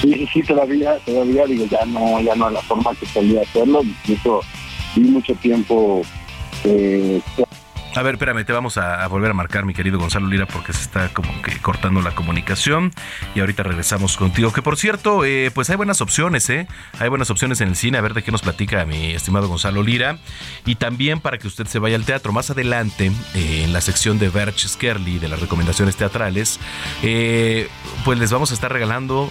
Sí, sí, todavía, todavía digo, ya no, ya no a la forma que solía hacerlo, incluso vi mucho tiempo eh, a ver, espérame, te vamos a, volver a marcar, mi querido Gonzalo Lira, porque se está como que cortando la comunicación. Y ahorita regresamos contigo. Que por cierto, eh, pues hay buenas opciones, ¿eh? Hay buenas opciones en el cine. A ver de qué nos platica mi estimado Gonzalo Lira. Y también para que usted se vaya al teatro. Más adelante, eh, en la sección de Berch Skerly, de las recomendaciones teatrales, eh, pues les vamos a estar regalando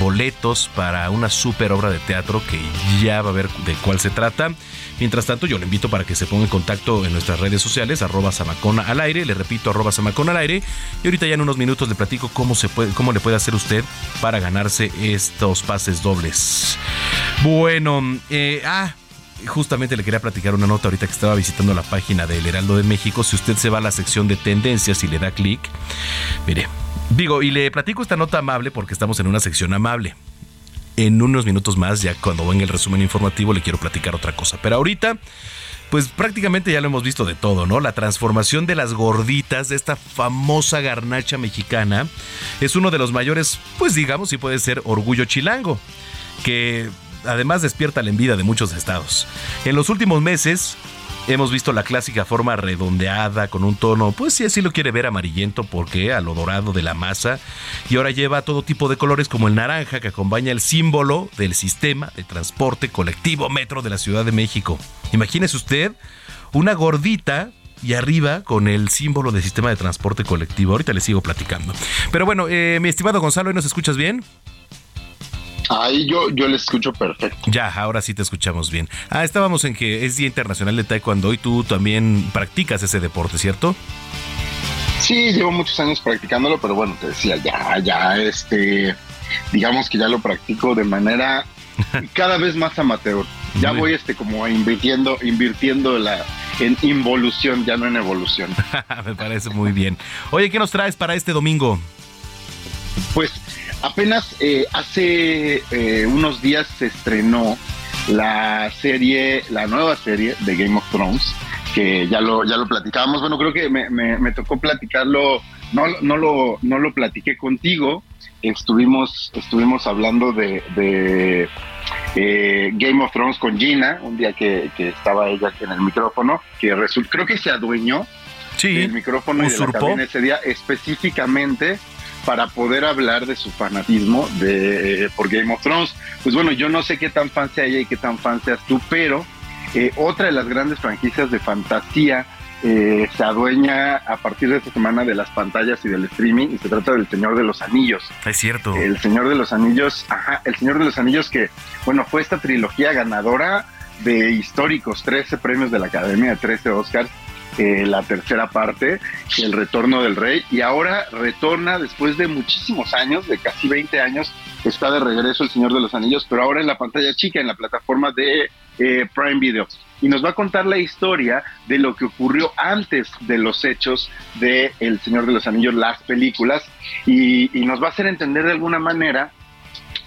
boletos para una super obra de teatro que ya va a ver de cuál se trata. Mientras tanto, yo le invito para que se ponga en contacto en nuestras redes sociales, arroba Samacona al aire, le repito, arroba Samacona al aire, y ahorita ya en unos minutos le platico cómo, se puede, cómo le puede hacer usted para ganarse estos pases dobles. Bueno, eh, ah, justamente le quería platicar una nota ahorita que estaba visitando la página del Heraldo de México. Si usted se va a la sección de tendencias y le da clic, mire, digo, y le platico esta nota amable porque estamos en una sección amable en unos minutos más, ya cuando venga el resumen informativo, le quiero platicar otra cosa. Pero ahorita, pues prácticamente ya lo hemos visto de todo, ¿no? La transformación de las gorditas, de esta famosa garnacha mexicana, es uno de los mayores, pues digamos, si puede ser orgullo chilango, que además despierta la envidia de muchos estados. En los últimos meses, Hemos visto la clásica forma redondeada con un tono, pues si así lo quiere ver amarillento, porque a lo dorado de la masa. Y ahora lleva todo tipo de colores como el naranja que acompaña el símbolo del sistema de transporte colectivo metro de la Ciudad de México. Imagínese usted una gordita y arriba con el símbolo del sistema de transporte colectivo. Ahorita le sigo platicando. Pero bueno, eh, mi estimado Gonzalo, ¿nos escuchas bien? Ahí yo, yo les escucho perfecto. Ya, ahora sí te escuchamos bien. Ah, estábamos en que es Día Internacional de Taekwondo y tú también practicas ese deporte, ¿cierto? Sí, llevo muchos años practicándolo, pero bueno, te decía, ya, ya, este, digamos que ya lo practico de manera cada vez más amateur. Ya voy, este, como invirtiendo, invirtiendo la, en involución, ya no en evolución. Me parece muy bien. Oye, ¿qué nos traes para este domingo? Pues Apenas eh, hace eh, unos días se estrenó la serie, la nueva serie de Game of Thrones, que ya lo, ya lo platicábamos. Bueno, creo que me, tocó platicarlo, no, no, lo, no lo platiqué contigo. Estuvimos, estuvimos hablando de, eh, Game of Thrones con Gina, un día que, estaba ella aquí en el micrófono, que resultó, creo que se adueñó sí, del micrófono y de la cabina ese día específicamente para poder hablar de su fanatismo de, eh, por Game of Thrones. Pues bueno, yo no sé qué tan fan sea ella y qué tan fan seas tú, pero eh, otra de las grandes franquicias de fantasía eh, se adueña a partir de esta semana de las pantallas y del streaming y se trata del Señor de los Anillos. Es cierto. El Señor de los Anillos, ajá, el Señor de los Anillos que, bueno, fue esta trilogía ganadora de históricos, 13 premios de la Academia, 13 Oscars, eh, la tercera parte, El Retorno del Rey, y ahora retorna después de muchísimos años, de casi 20 años, está de regreso El Señor de los Anillos, pero ahora en la pantalla chica, en la plataforma de eh, Prime Video. Y nos va a contar la historia de lo que ocurrió antes de los hechos de El Señor de los Anillos, las películas, y, y nos va a hacer entender de alguna manera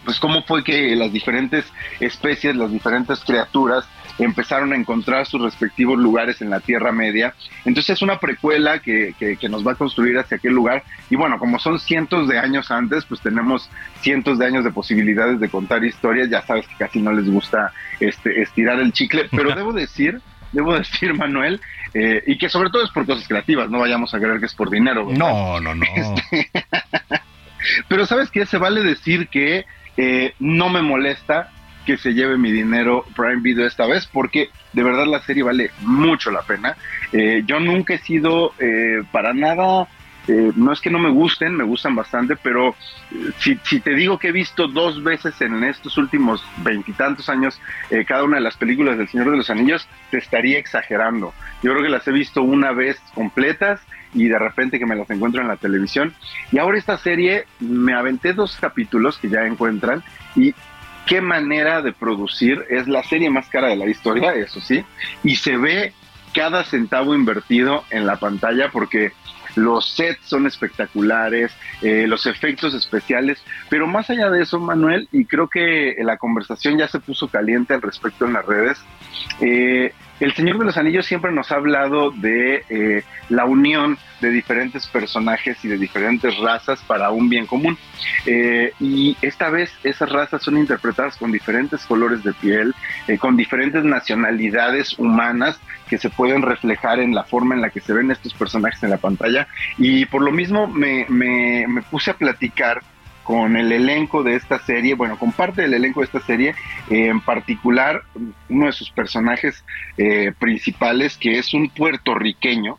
pues cómo fue que las diferentes especies, las diferentes criaturas empezaron a encontrar sus respectivos lugares en la Tierra Media. Entonces es una precuela que, que, nos va a construir hacia aquel lugar. Y bueno, como son cientos de años antes, pues tenemos cientos de años de posibilidades de contar historias. Ya sabes que casi no les gusta este, estirar el chicle, pero debo decir debo decir, Manuel, eh, y que sobre todo es por cosas creativas, no vayamos a creer que es por dinero. No, no, no. Este, pero sabes qué, se vale decir que eh, no me molesta que se lleve mi dinero Prime Video esta vez, porque de verdad la serie vale mucho la pena. Eh, yo nunca he sido eh, para nada, eh, no es que no me gusten, me gustan bastante, pero si, si, te digo que he visto dos veces en estos últimos veintitantos años cada una de las películas del Señor de los Anillos, te estaría exagerando. Yo creo que las he visto una vez completas y de repente que me las encuentro en la televisión. Y ahora esta serie me aventé dos capítulos que ya encuentran y qué manera de producir. Es la serie más cara de la historia, eso sí, y se ve cada centavo invertido en la pantalla porque los sets son espectaculares, eh, los efectos especiales, pero más allá de eso, Manuel, y creo que la conversación ya se puso caliente al respecto en las redes, eh, El Señor de los Anillos siempre nos ha hablado de eh, la unión de diferentes personajes y de diferentes razas para un bien común. Eh, y esta vez esas razas son interpretadas con diferentes colores de piel, eh, con diferentes nacionalidades humanas que se pueden reflejar en la forma en la que se ven estos personajes en la pantalla. Y por lo mismo me, puse a platicar con el elenco de esta serie, bueno, con parte del elenco de esta serie, eh, en particular uno de sus personajes eh, principales, que es un puertorriqueño,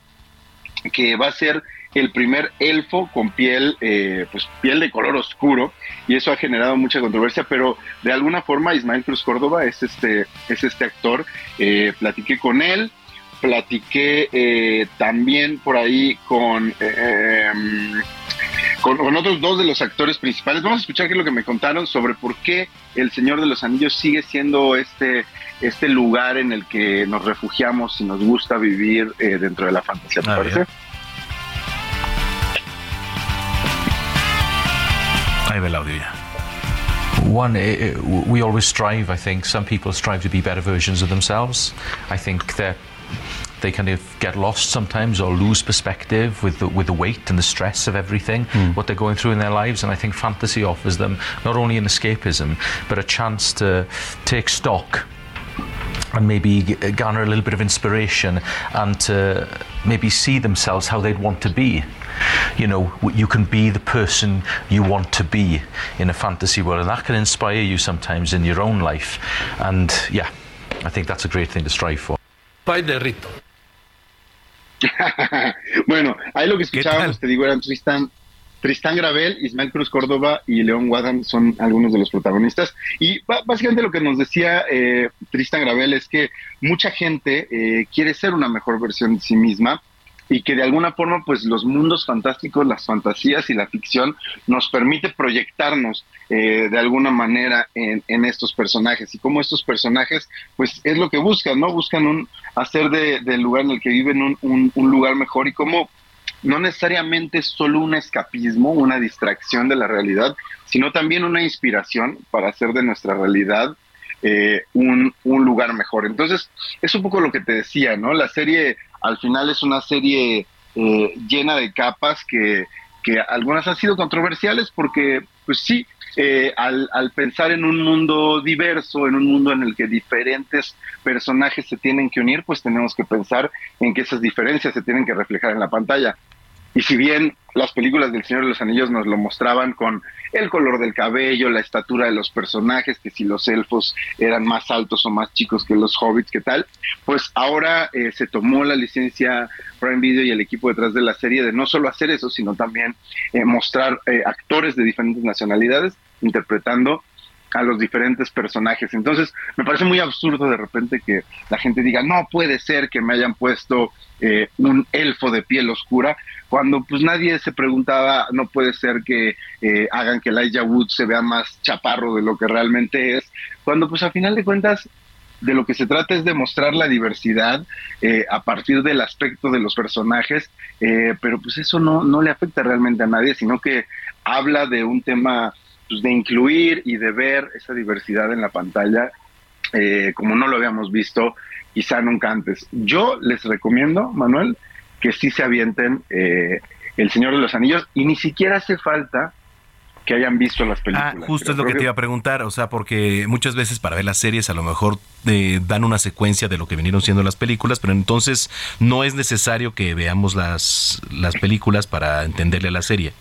que va a ser el primer elfo con piel, eh, pues piel de color oscuro, y eso ha generado mucha controversia, pero de alguna forma Ismael Cruz Córdoba es este, es este actor, platiqué con él, platiqué también por ahí con em, con, otros dos de los actores principales. Vamos a escuchar qué es lo que me contaron sobre por qué El Señor de los Anillos sigue siendo este, este lugar en el que nos refugiamos y nos gusta vivir eh, dentro de la fantasía. ¿Te parece? Ahí ve el audio ya. One, uh, we always strive, I think. Some people strive to be better versions of themselves. I think that they kind of get lost sometimes or lose perspective with the, with the weight and the stress of everything, mm. what they're going through in their lives. And I think fantasy offers them not only an escapism, but a chance to take stock and maybe garner a little bit of inspiration and to maybe see themselves how they'd want to be. You know, you can be the person you want to be in a fantasy world, and that can inspire you sometimes in your own life. And yeah, I think that's a great thing to strive for. Pai de Rito. bueno, ahí lo que escuchábamos, te digo, eran Tristan, Tristán Gravel, Ismael Cruz Córdoba y León Guadam son algunos de los protagonistas. Y básicamente lo que nos decía eh, Tristan Gravel es que mucha gente eh, quiere ser una mejor versión de sí misma y que de alguna forma pues los mundos fantásticos, las fantasías y la ficción nos permite proyectarnos eh, de alguna manera en, estos personajes y como estos personajes pues es lo que buscan, ¿no? Buscan un hacer del lugar en el que viven un, un, lugar mejor y como no necesariamente solo un escapismo, una distracción de la realidad, sino también una inspiración para hacer de nuestra realidad eh, un, un, lugar mejor. Entonces, es un poco lo que te decía, ¿no? La serie al final es una serie eh, llena de capas que, que, algunas han sido controversiales porque, pues sí, eh, al, al, pensar en un mundo diverso, en un mundo en el que diferentes personajes se tienen que unir, pues tenemos que pensar en que esas diferencias se tienen que reflejar en la pantalla. Y si bien las películas del Señor de los Anillos nos lo mostraban con el color del cabello, la estatura de los personajes, que si los elfos eran más altos o más chicos que los hobbits, ¿qué tal? Pues ahora eh, se tomó la licencia Prime Video y el equipo detrás de la serie de no solo hacer eso, sino también eh, mostrar eh, actores de diferentes nacionalidades interpretando a los diferentes personajes. Entonces, me parece muy absurdo de repente que la gente diga, no puede ser que me hayan puesto eh, un elfo de piel oscura, cuando pues nadie se preguntaba, no puede ser que eh, hagan que Elijah Wood se vea más chaparro de lo que realmente es, cuando pues a final de cuentas de lo que se trata es de mostrar la diversidad eh, a partir del aspecto de los personajes, pero pues eso no, no le afecta realmente a nadie, sino que habla de un tema pues, de incluir y de ver esa diversidad en la pantalla eh, como no lo habíamos visto quizá nunca antes. Yo les recomiendo, Manuel, que sí se avienten eh, El Señor de los Anillos y ni siquiera hace falta que hayan visto las películas. Ah, justo es lo que te iba a preguntar, o sea, porque muchas veces para ver las series a lo mejor eh, dan una secuencia de lo que vinieron siendo las películas, pero entonces no es necesario que veamos las, las películas para entenderle a la serie.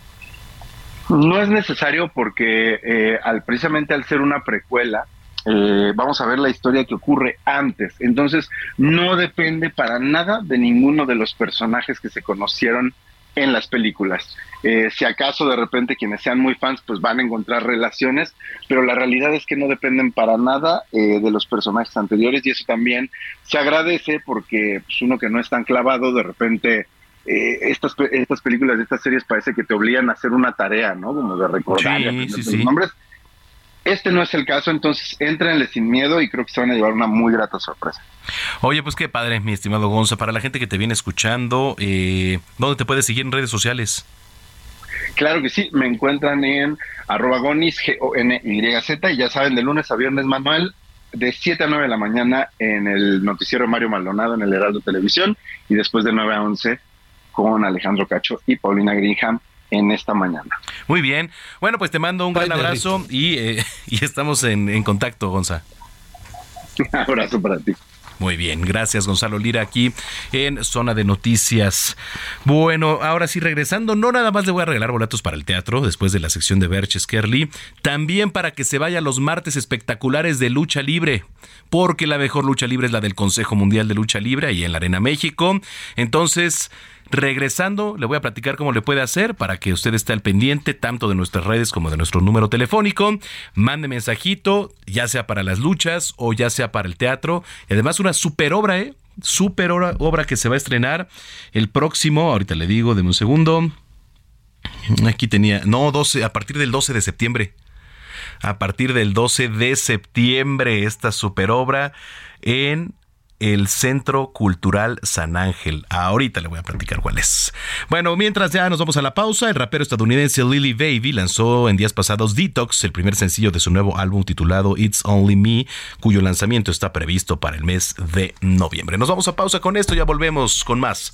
No es necesario porque eh, al, precisamente al ser una precuela, eh, vamos a ver la historia que ocurre antes. Entonces, no depende para nada de ninguno de los personajes que se conocieron en las películas. Eh, si acaso de repente quienes sean muy fans pues van a encontrar relaciones, pero la realidad es que no dependen para nada de los personajes anteriores y eso también se agradece porque pues, uno que no es tan clavado de repente eh, estas, estas películas, estas series parece que te obligan a hacer una tarea, ¿no? Como de recordar los nombres. Este no es el caso, entonces entrenle sin miedo y creo que se van a llevar una muy grata sorpresa. Oye, pues qué padre, mi estimado Gonza. Para la gente que te viene escuchando, eh, ¿dónde te puedes seguir en redes sociales? Claro que sí, me encuentran en arroba gonis, G-O-N-Y-Z, y ya saben, de lunes a viernes, Manuel, de 7 a 9 de la mañana en el noticiero Mario Maldonado en el Heraldo Televisión y después de 9 a 11 con Alejandro Cacho y Paulina Greenham en esta mañana. Muy bien. Bueno, pues te mando un gran abrazo y, eh, y estamos en, en contacto, Gonza. Un abrazo para ti. Muy bien, gracias Gonzalo Lira aquí en Zona de Noticias. Bueno, ahora sí, regresando, no nada más le voy a regalar boletos para el teatro después de la sección de Berches Kerly, también para que se vaya los martes espectaculares de lucha libre, porque la mejor lucha libre es la del Consejo Mundial de Lucha Libre y en la Arena México. Entonces, Regresando, le voy a platicar cómo le puede hacer para que usted esté al pendiente tanto de nuestras redes como de nuestro número telefónico. Mande mensajito, ya sea para las luchas o ya sea para el teatro. Y además una super obra, ¿eh? Super obra, que se va a estrenar el próximo, ahorita le digo, de un segundo. Aquí tenía, no, 12, a partir del 12 de septiembre. A partir del 12 de septiembre, esta super obra en el Centro Cultural San Ángel. Ahorita le voy a platicar cuál es. Bueno, mientras ya nos vamos a la pausa, el rapero estadounidense Lily Baby lanzó en días pasados Detox, el primer sencillo de su nuevo álbum titulado It's Only Me, cuyo lanzamiento está previsto para el mes de noviembre. Nos vamos a pausa con esto, ya volvemos con más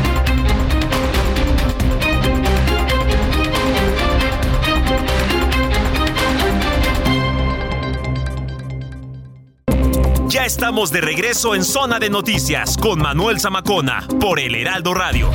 Ya estamos de regreso en Zona de Noticias con Manuel Zamacona por El Heraldo Radio.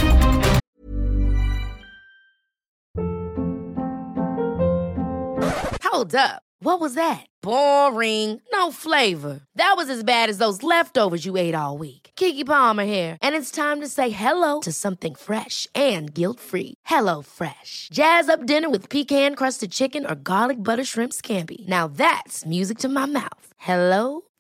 Hold up. What was that? Boring. No flavor. That was as bad as those leftovers you ate all week. Kiki Palmer here, and it's time to say hello to something fresh and guilt-free. Hello Fresh. Jazz up dinner with pecan-crusted chicken or garlic butter shrimp scampi. Now that's music to my mouth. Hello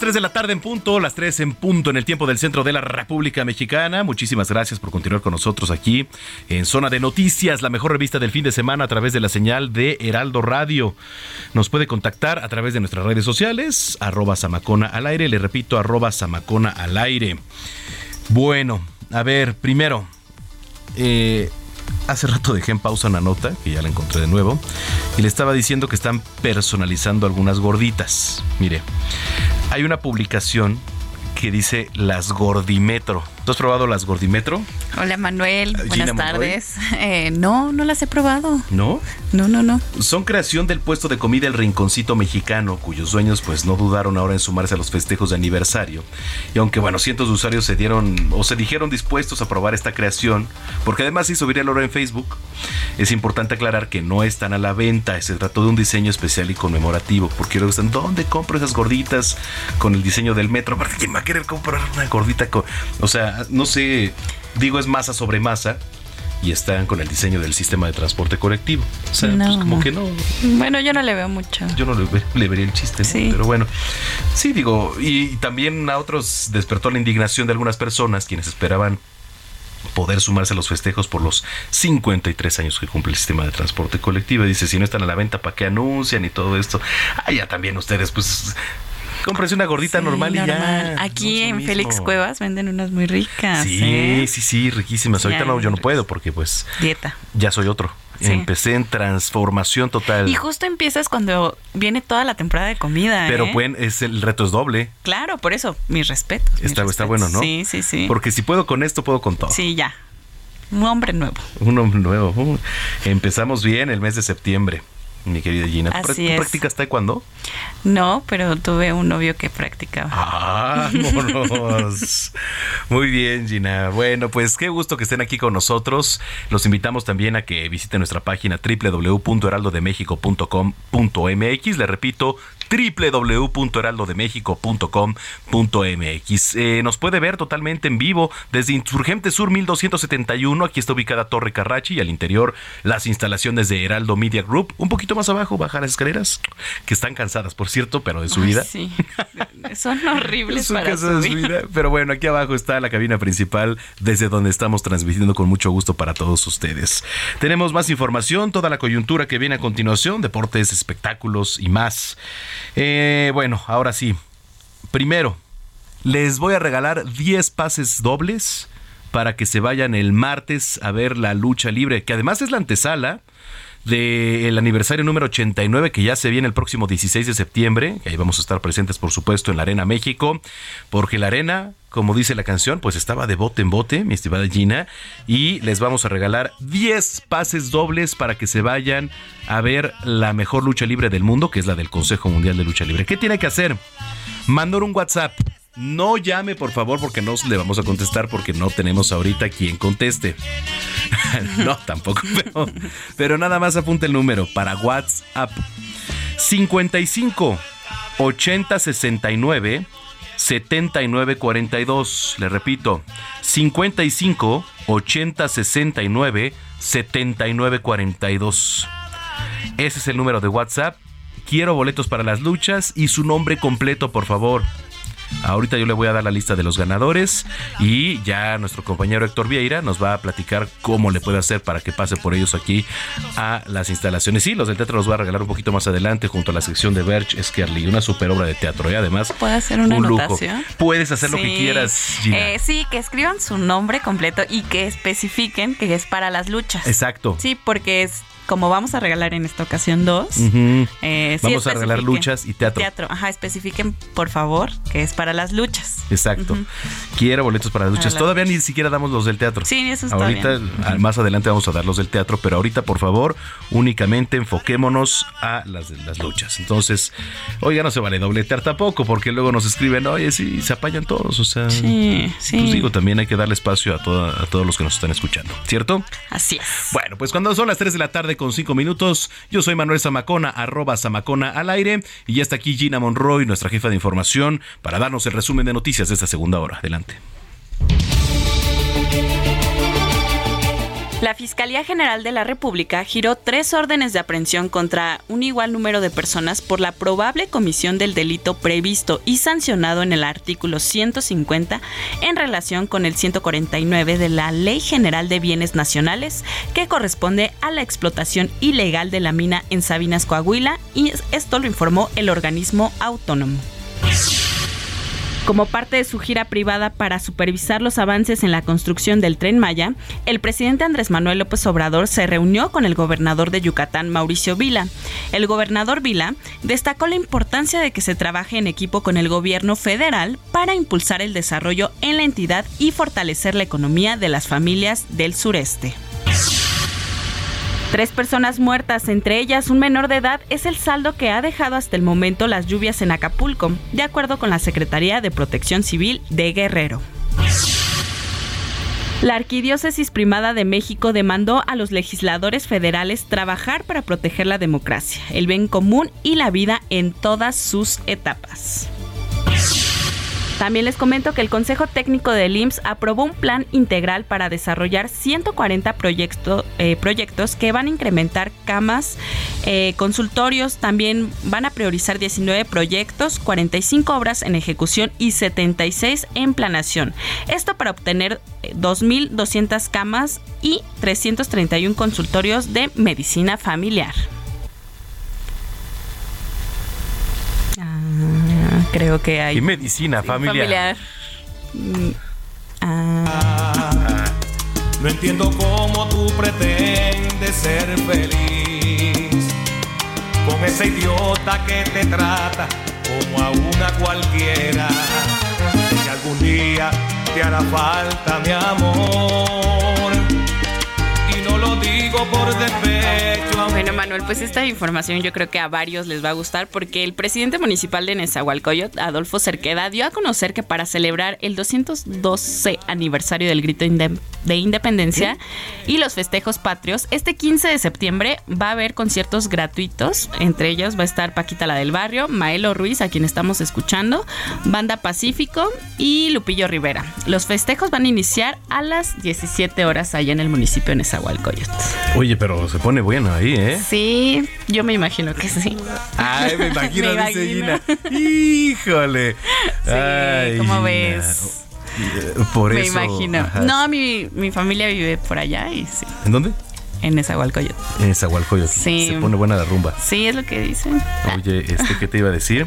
las 3 de la tarde en punto, las 3 en punto en el tiempo del centro de la República Mexicana. Muchísimas gracias por continuar con nosotros aquí en Zona de Noticias, la mejor revista del fin de semana a través de la señal de Heraldo Radio. Nos puede contactar a través de nuestras redes sociales, arroba Samacona al aire, le repito, arroba Samacona al aire. Bueno, a ver, primero, eh, hace rato dejé en pausa una nota, que ya la encontré de nuevo, y le estaba diciendo que están personalizando algunas gorditas. Mire, hay una publicación que dice las Gordimetro. ¿Tú has probado las Gordimetro? Hola Manuel, buenas tardes. Eh, no, no las he probado. ¿No? No, no, no. Son creación del puesto de comida El Rinconcito Mexicano, cuyos dueños pues no dudaron ahora en sumarse a los festejos de aniversario. Y aunque bueno, cientos de usuarios se dieron o se dijeron dispuestos a probar esta creación, porque además hizo viral ahora en Facebook, es importante aclarar que no están a la venta, se trató de un diseño especial y conmemorativo, porque luego están, ¿dónde compro esas gorditas con el diseño del metro? ¿Quién va a querer comprar una gordita con... O sea, no sé, digo es masa sobre masa y están con el diseño del sistema de transporte colectivo. O sea, pues como que no. Bueno, yo no le veo mucho. Yo no le, vería el chiste, pero bueno. Sí, digo, y también a otros despertó la indignación de algunas personas quienes esperaban poder sumarse a los festejos por los 53 años que cumple el sistema de transporte colectivo. Dice, si no están a la venta, ¿para qué anuncian y todo esto? Ah, ya también ustedes, pues Cómprese una gordita normal, y ya. Aquí en Félix Cuevas venden unas muy ricas. Sí, ¿eh? sí, sí, riquísimas. Ahorita no, yo no puedo porque pues... Dieta. Ya soy otro. Empecé en transformación total. Y justo empiezas cuando viene toda la temporada de comida. Pero ¿eh? es el reto es doble. Claro, por eso, mi respeto. Está, está bueno, ¿no? Sí, sí, sí. Porque si puedo con esto, puedo con todo. Sí, ya. Un hombre nuevo. Un hombre nuevo. empezamos bien el mes de septiembre. Mi querida Gina. ¿Tú, Así ¿tú es. practicas taekwondo? No, pero tuve un novio que practicaba. Vámonos. Muy bien, Gina. Bueno, pues qué gusto que estén aquí con nosotros. Los invitamos también a que visiten nuestra página www.heraldodemexico.com.mx. Le repito, www.heraldodemexico.com.mx. Eh, nos puede ver totalmente en vivo desde Insurgente Sur 1271. Aquí está ubicada Torre Carrachi y al interior las instalaciones de Heraldo Media Group. Un poquito más abajo, bajar las escaleras, que están cansadas, por cierto, pero de su Ay, vida. sí. Son horribles para de subir. su vida. Pero bueno, aquí abajo está la cabina principal desde donde estamos transmitiendo con mucho gusto para todos ustedes. Tenemos más información, toda la coyuntura que viene a continuación, deportes, espectáculos y más. Eh, bueno, ahora sí. Primero, les voy a regalar 10 pases dobles para que se vayan el martes a ver la lucha libre, que además es la antesala del aniversario número 89 que ya se viene el próximo 16 de septiembre, que ahí vamos a estar presentes por supuesto en la Arena México, porque la Arena, como dice la canción, pues estaba de bote en bote, mi estimada Gina, y les vamos a regalar 10 pases dobles para que se vayan a ver la mejor lucha libre del mundo, que es la del Consejo Mundial de Lucha Libre. ¿Qué tiene que hacer? Mandar un WhatsApp. No llame, por favor, porque no le vamos a contestar porque no tenemos ahorita quien conteste. no, tampoco, pero, pero nada más apunta el número para WhatsApp. 55 80 69 79 42. Le repito, 55 80 69 79 42. Ese es el número de WhatsApp. Quiero boletos para las luchas y su nombre completo, por favor. Ahorita yo le voy a dar la lista de los ganadores y ya nuestro compañero Héctor Vieira nos va a platicar cómo le puede hacer para que pase por ellos aquí a las instalaciones. Sí, los del teatro los va a regalar un poquito más adelante junto a la sección de Berch Skerli, una super obra de teatro y además ¿Puedo hacer una un lujo. Puedes hacer lo que quieras, Gina. Eh, sí, que escriban su nombre completo y que especifiquen que es para las luchas. Exacto. Sí, porque es como vamos a regalar en esta ocasión dos. Eh, sí Vamos a regalar luchas y teatro. Teatro, ajá, especifiquen por favor que es para las luchas. Exacto. Quiero boletos para las luchas. Para las Todavía ni siquiera damos los del teatro. Sí, eso está Ahorita, bien. a- más adelante vamos a dar los del teatro, pero ahorita, por favor, únicamente enfoquémonos a las de las luchas. Entonces, oiga, no se vale dobletear tampoco, porque luego nos escriben, oye, sí, se apañan todos. O sea, Sí, sí. pues digo, también hay que darle espacio a, toda- a todos los que nos están escuchando, ¿cierto? Así es. Bueno, pues cuando son las 3 de la tarde con 5 minutos, yo soy Manuel Zamacona, arroba Zamacona al aire, y ya está aquí Gina Monroy, nuestra jefa de información, para darnos el resumen de noticias de esta segunda hora. Adelante. La Fiscalía General de la República giró tres órdenes de aprehensión contra un igual número de personas por la probable comisión del delito previsto y sancionado en el artículo 150 en relación con el 149 de la Ley General de Bienes Nacionales, que corresponde a la explotación ilegal de la mina en Sabinas, Coahuila, y esto lo informó el organismo autónomo. Como parte de su gira privada para supervisar los avances en la construcción del tren Maya, el presidente Andrés Manuel López Obrador se reunió con el gobernador de Yucatán, Mauricio Vila. El gobernador Vila destacó la importancia de que se trabaje en equipo con el gobierno federal para impulsar el desarrollo en la entidad y fortalecer la economía de las familias del sureste. Tres personas muertas, entre ellas un menor de edad, es el saldo que ha dejado hasta el momento las lluvias en Acapulco, de acuerdo con la Secretaría de Protección Civil de Guerrero. La Arquidiócesis Primada de México demandó a los legisladores federales trabajar para proteger la democracia, el bien común y la vida en todas sus etapas. También les comento que el Consejo Técnico del IMSS aprobó un plan integral para desarrollar 140 proyecto- eh, proyectos que van a incrementar camas, eh, consultorios, también van a priorizar 19 proyectos, 45 obras en ejecución y 76 en planación. Esto para obtener eh, 2.200 camas y 331 consultorios de medicina familiar. Ah, creo que hay Y medicina familiar. Mm, ah, No entiendo cómo tú pretendes ser feliz con ese idiota que te trata como a una cualquiera. Que algún día te hará falta mi amor y no lo digo por despecho. Bueno, Manuel, pues esta información yo creo que a varios les va a gustar porque el presidente municipal de Nezahualcóyotl, Adolfo Cerqueda, dio a conocer que para celebrar el 212 aniversario del grito de independencia y los festejos patrios, este 15 de septiembre va a haber conciertos gratuitos. Entre ellos va a estar Paquita la del Barrio, Maelo Ruiz, a quien estamos escuchando, Banda Pacífico y Lupillo Rivera. Los festejos van a iniciar a las 17 horas allá en el municipio de Nezahualcóyotl. Oye, pero se pone bueno ahí, ¿eh? Sí, yo me imagino que sí. Ay, me imagino, dice Gina. Híjole. Sí, ¿cómo ves? Por me eso. Me imagino. No, mi, mi familia vive por allá y sí. ¿En dónde? En Nezahualcóyotl. En Nezahualcóyotl. Sí. Se pone buena la rumba. Sí, es lo que dicen. Oye, este, ¿qué te iba a decir?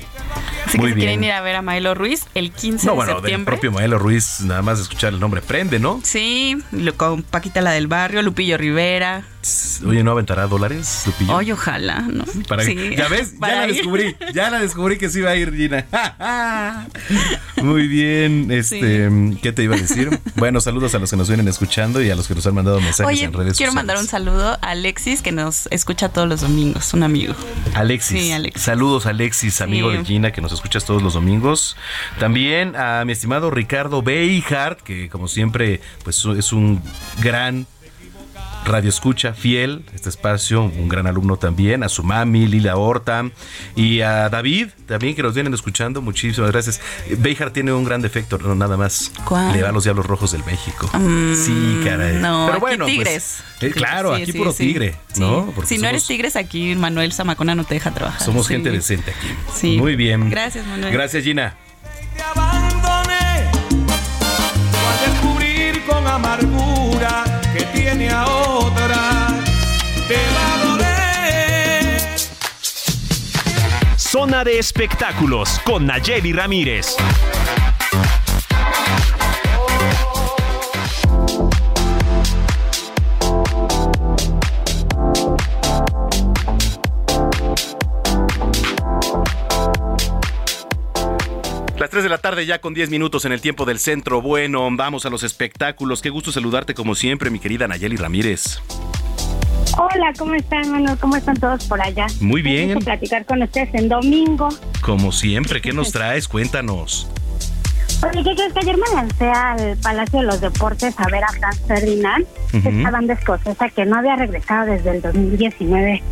Así Muy que si bien. quieren ir a ver a Maelo Ruiz el 15 No, de bueno, del septiembre. propio Maelo Ruiz, nada más escuchar el nombre prende, ¿no? Sí, lo- con Paquita la del Barrio, Lupillo Rivera. Oye, ¿no aventará dólares, Lupillo? Oye, ojalá, ¿no? Para Sí, ya ves, ya la ir. descubrí, ya la descubrí que sí iba a ir Gina. Muy bien, este, ¿qué te iba a decir? Bueno, saludos a los que nos vienen escuchando y a los que nos han mandado mensajes Oye, en redes quiero sociales. mandar un saludo a Alexis que nos escucha todos los domingos, un amigo. Alexis. Sí, Alexis. Saludos, Alexis, amigo de Gina, que nos escuchas todos los domingos. También a mi estimado Ricardo Beijart, que como siempre, pues es un gran radio escucha, fiel, este espacio, un gran alumno también, a su mami, Lila Horta, y a David, también que nos vienen escuchando, muchísimas gracias. Beijart tiene un gran defecto, no nada más. ¿Cuál? Le va a los Diablos Rojos del México. Mm, sí, caray. No, Pero aquí bueno, pues, tigres. eh, claro, Sí, aquí sí, puro sí. tigre, Sí. ¿no? Porque si no eres tigres, aquí Manuel Zamacona no te deja trabajar. somos Sí. gente decente aquí. Sí. Muy bien. Gracias, Manuel. Gracias, Gina. a descubrir con amargura Zona de espectáculos con Nayeli Ramírez. Las 3 de la tarde ya con 10 minutos en el tiempo del centro. Bueno, vamos a los espectáculos. Qué gusto saludarte como siempre, mi querida Nayeli Ramírez. Hola, ¿cómo están, Manuel? ¿Cómo están todos por allá? Muy bien. Vamos a platicar con ustedes en domingo. Como siempre, ¿qué nos traes? Cuéntanos. Oye, ¿qué crees que ayer me lancé al Palacio de los Deportes a ver a Franz Ferdinand, Ujú. esta banda escocesa que no había regresado desde el 2019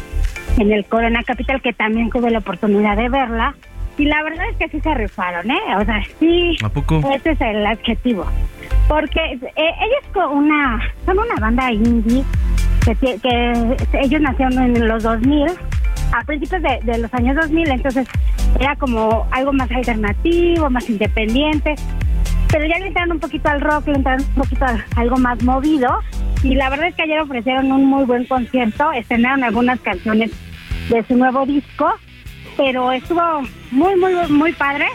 en el Corona Capital, que también tuve la oportunidad de verla. Y la verdad es que sí se rifaron, ¿eh? O sea, sí. ¿A poco? Ese es el adjetivo. Porque eh, ellos con una, son una banda indie que, ellos nacieron en los 2000, a principios de, de los años 2000, entonces era como algo más alternativo, más independiente. Pero ya le entraron un poquito al rock, le entraron un poquito a algo más movido. Y la verdad es que ayer ofrecieron un muy buen concierto, estrenaron algunas canciones de su nuevo disco, pero estuvo muy, muy, muy padre.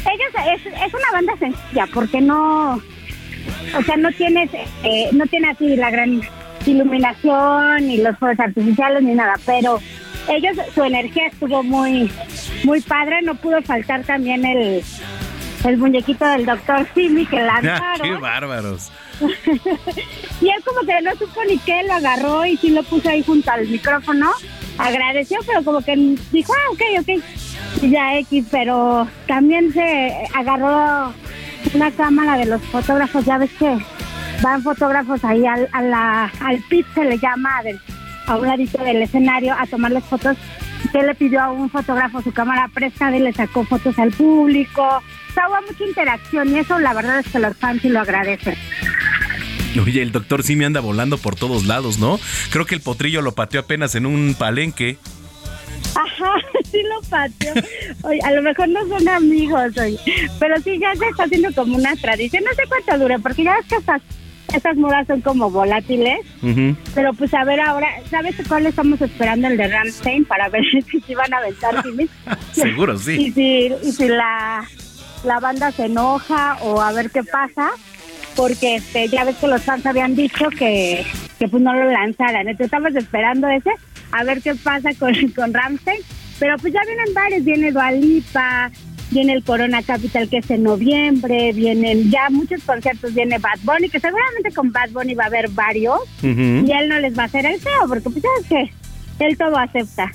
Ellos es, es una banda sencilla porque no, o sea, no tienes, eh, no tiene así la gran iluminación ni los fuegos artificiales ni nada, pero ellos su energía estuvo muy, muy padre. No pudo faltar también el, el muñequito del doctor Simi que Ah, ¡Qué lanzaron. bárbaros! y él como que no supo ni qué, lo agarró y sí lo puso ahí junto al micrófono. Agradeció, pero como que dijo, ah, ok, ok. Y ya X, pero también se agarró una cámara de los fotógrafos, ya ves que van fotógrafos ahí al, a la, al pit, se le llama, del- a un ladito del escenario a tomarles fotos. Que le pidió a un fotógrafo su cámara prestada y le sacó fotos al público. O sea, hubo mucha interacción y eso la verdad es que los fans sí lo agradecen. Oye, el doctor sí me anda volando por todos lados, ¿no? Creo que el potrillo lo pateó apenas en un palenque. Ajá, sí lo pateó. Oye, a lo mejor no son amigos, oye, pero sí ya se está haciendo como una tradición. No sé cuánto dure, porque ya ves que estas, estas modas son como volátiles. Pero pues a ver ahora, ¿sabes cuál estamos esperando? El de Ramstein para ver si se van a aventar. Seguro, Y sí. si, y si la, la banda se enoja o a ver qué pasa. Porque este, ya ves que los fans habían dicho que, que pues no lo lanzaran. Entonces estamos esperando ese, a ver qué pasa con, con Ramstein. Pero pues ya vienen varios, viene Dualipa, viene el Corona Capital que es en noviembre, vienen ya muchos conciertos, viene Bad Bunny, que seguramente con Bad Bunny va a haber varios y él no les va a hacer el feo, porque pues sabes que él todo acepta.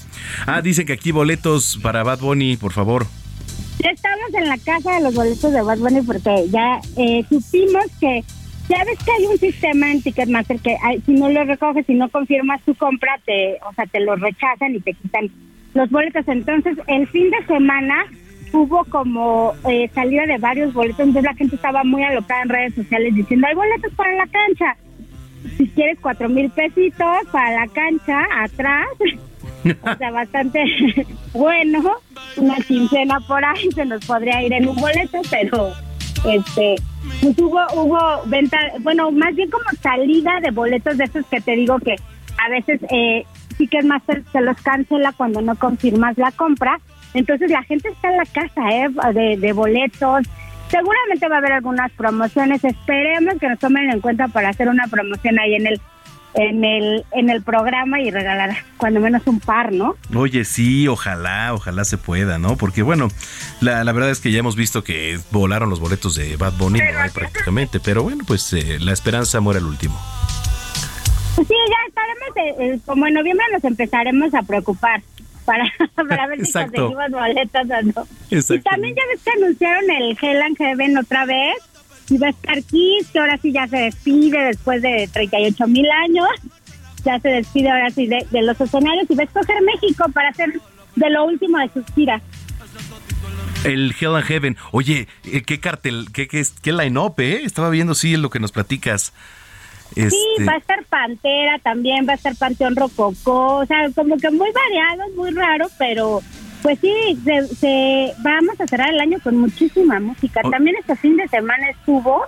Ah, dicen que aquí boletos para Bad Bunny, por favor. Estamos en la casa de los boletos de Bad Bunny porque ya eh, supimos que ya ves que hay un sistema en Ticketmaster que si no lo recoges, si no confirmas tu compra, te, o sea, te lo rechazan y te quitan los boletos. Entonces, el fin de semana hubo como eh, salida de varios boletos, entonces la gente estaba muy alocada en redes sociales diciendo, hay boletos para la cancha. Si quieres cuatro mil pesitos para la cancha, atrás. o sea, bastante bueno. Una quincena por ahí se nos podría ir en un boleto, pero este pues hubo hubo venta, bueno, más bien como salida de boletos de esos que te digo que a veces eh, Ticketmaster se los cancela cuando no confirmas la compra. Entonces la gente está en la casa ¿eh? de, de boletos. Seguramente va a haber algunas promociones. Esperemos que nos tomen en cuenta para hacer una promoción ahí en el en el en el programa y regalar cuando menos un par, ¿no? Oye, sí, ojalá, ojalá se pueda, ¿no? Porque bueno, la, la verdad es que ya hemos visto que volaron los boletos de Bad Bunny prácticamente, pero bueno, pues eh, la esperanza muere al último. Sí, ya estaremos, eh, eh, como en noviembre nos empezaremos a preocupar para, para ver si conseguimos boletos o no. Y también ya ves que anunciaron el Hell and Heaven otra vez. Y va a estar Kiss, que ahora sí ya se despide después de 38 mil años. Ya se despide ahora sí de, los escenarios y va a escoger México para hacer de lo último de sus giras. El Hell and Heaven. Oye, eh, ¿qué cartel, qué, qué, qué line-up, eh? Estaba viendo, sí, lo que nos platicas. Sí, este, va a estar Pantera también, va a estar Panteón Rococó, o sea, como que muy variado, muy raro, pero pues sí, se, vamos a cerrar el año con muchísima música. Oh. También este fin de semana estuvo,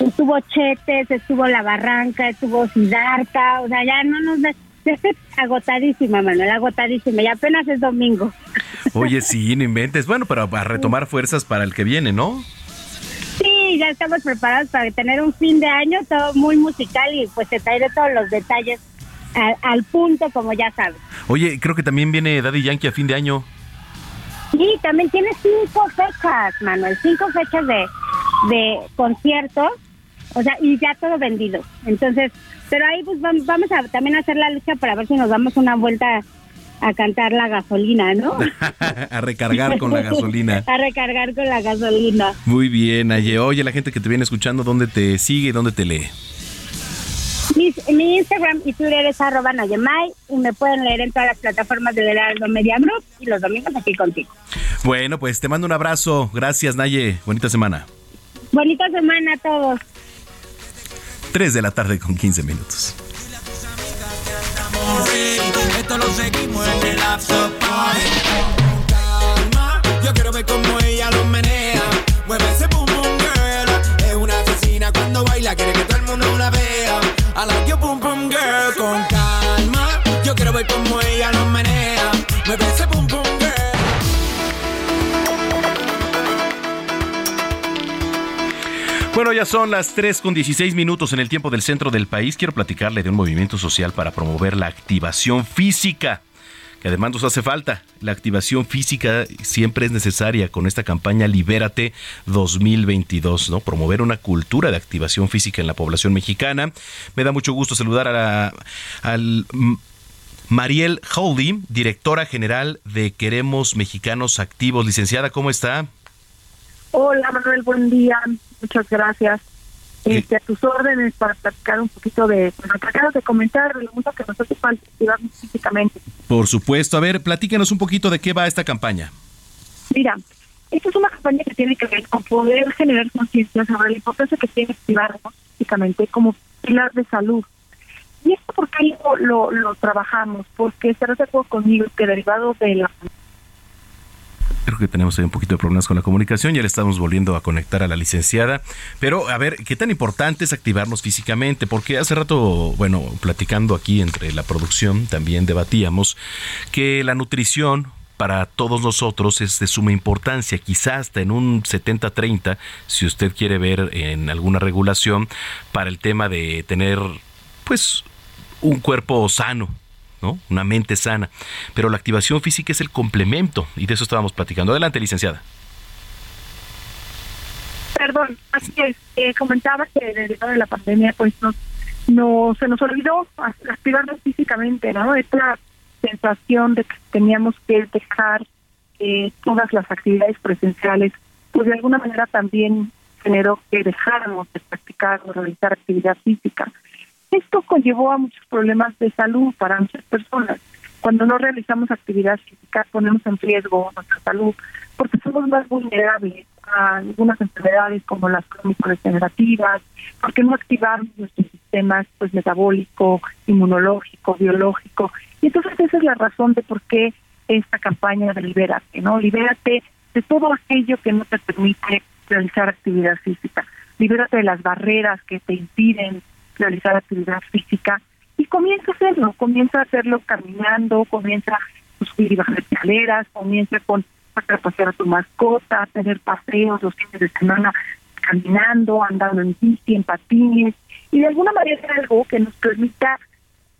estuvo Chetes, estuvo La Barranca, estuvo Sidarta, o sea, ya no nos... Estoy agotadísima, Manuel, agotadísima, y apenas es domingo. Oye, sí, no inventes. Bueno, pero para retomar fuerzas para el que viene, ¿no? Sí, ya estamos preparados para tener un fin de año todo muy musical y pues te traeré todos los detalles al, punto, como ya sabes. Oye, creo que también viene Daddy Yankee a fin de año. Sí, también tiene cinco fechas, Manuel, cinco fechas de, de conciertos, o sea, y ya todo vendido. Entonces, pero ahí pues vamos a también hacer la lucha para ver si nos damos una vuelta a cantar la gasolina, ¿no? a recargar con la gasolina. a recargar con la gasolina. Muy bien, Aye. Oye, la gente que te viene escuchando, ¿dónde te sigue y dónde te lee? Mi, Instagram y Twitter es arroba Nayemay y me pueden leer en todas las plataformas de Heraldo Media Group y los domingos aquí contigo. Bueno, pues te mando un abrazo. Gracias, Naye. Bonita semana. Bonita semana a todos. 3 de la tarde con 15 minutos. Esto lo seguimos en el after party. Calma, yo quiero ver cómo ella lo menea. Mueve ese boom boom girl. Es una asesina cuando baila, quiere que todo el mundo la vea. I like your boom boom girl. Con calma, yo quiero ver cómo ella lo menea. Mueve ese boom Bueno, ya son las 3 con 16 minutos en el tiempo del centro del país. Quiero platicarle de un movimiento social para promover la activación física que además nos hace falta. La activación física siempre es necesaria con esta campaña Libérate 2022, ¿no? Promover una cultura de activación física en la población mexicana. Me da mucho gusto saludar a, al Mariel Howley, directora general de Queremos Mexicanos Activos. Licenciada, ¿cómo está? Hola Manuel, buen día. Muchas gracias. Este, a tus órdenes para platicar un poquito de, bueno, acabas de comentar lo mucho que nos hace falta físicamente. Por supuesto. A ver, platíquenos un poquito de qué va esta campaña. Mira, esta es una campaña que tiene que ver con poder generar conciencia sobre la importancia que tiene activarnos físicamente como pilar de salud. ¿Y esto por qué lo, lo, trabajamos? Porque estarás de acuerdo conmigo que derivado de la Creo que tenemos ahí un poquito de problemas con la comunicación, ya le estamos volviendo a conectar a la licenciada. Pero a ver, ¿qué tan importante es activarnos físicamente? Porque hace rato, bueno, platicando aquí entre la producción, también debatíamos que la nutrición para todos nosotros es de suma importancia, quizás hasta en un 70-30, si usted quiere ver en alguna regulación, para el tema de tener, pues, un cuerpo sano, ¿no? Una mente sana. Pero la activación física es el complemento y de eso estábamos platicando. Adelante, licenciada. Perdón, así es. Eh, comentaba que derivado de la pandemia, pues nos no se nos olvidó activarnos físicamente, ¿no? Esta sensación de que teníamos que dejar eh, todas las actividades presenciales, pues de alguna manera también generó que dejáramos de practicar o realizar actividad física. Esto conllevó a muchos problemas de salud para muchas personas. Cuando no realizamos actividad física ponemos en riesgo nuestra salud porque somos más vulnerables a algunas enfermedades como las crónico-degenerativas, porque no activamos nuestros sistemas pues metabólico, inmunológico, biológico. Y entonces esa es la razón de por qué esta campaña de Libérate, ¿no? Libérate de todo aquello que no te permite realizar actividad física. Libérate de las barreras que te impiden realizar actividad física y comienza a hacerlo, comienza a hacerlo caminando, comienza a subir y bajar escaleras, comienza con sacar a pasear a tu mascota, tener paseos los fines de semana caminando, andando en bici, en patines, y de alguna manera algo que nos permita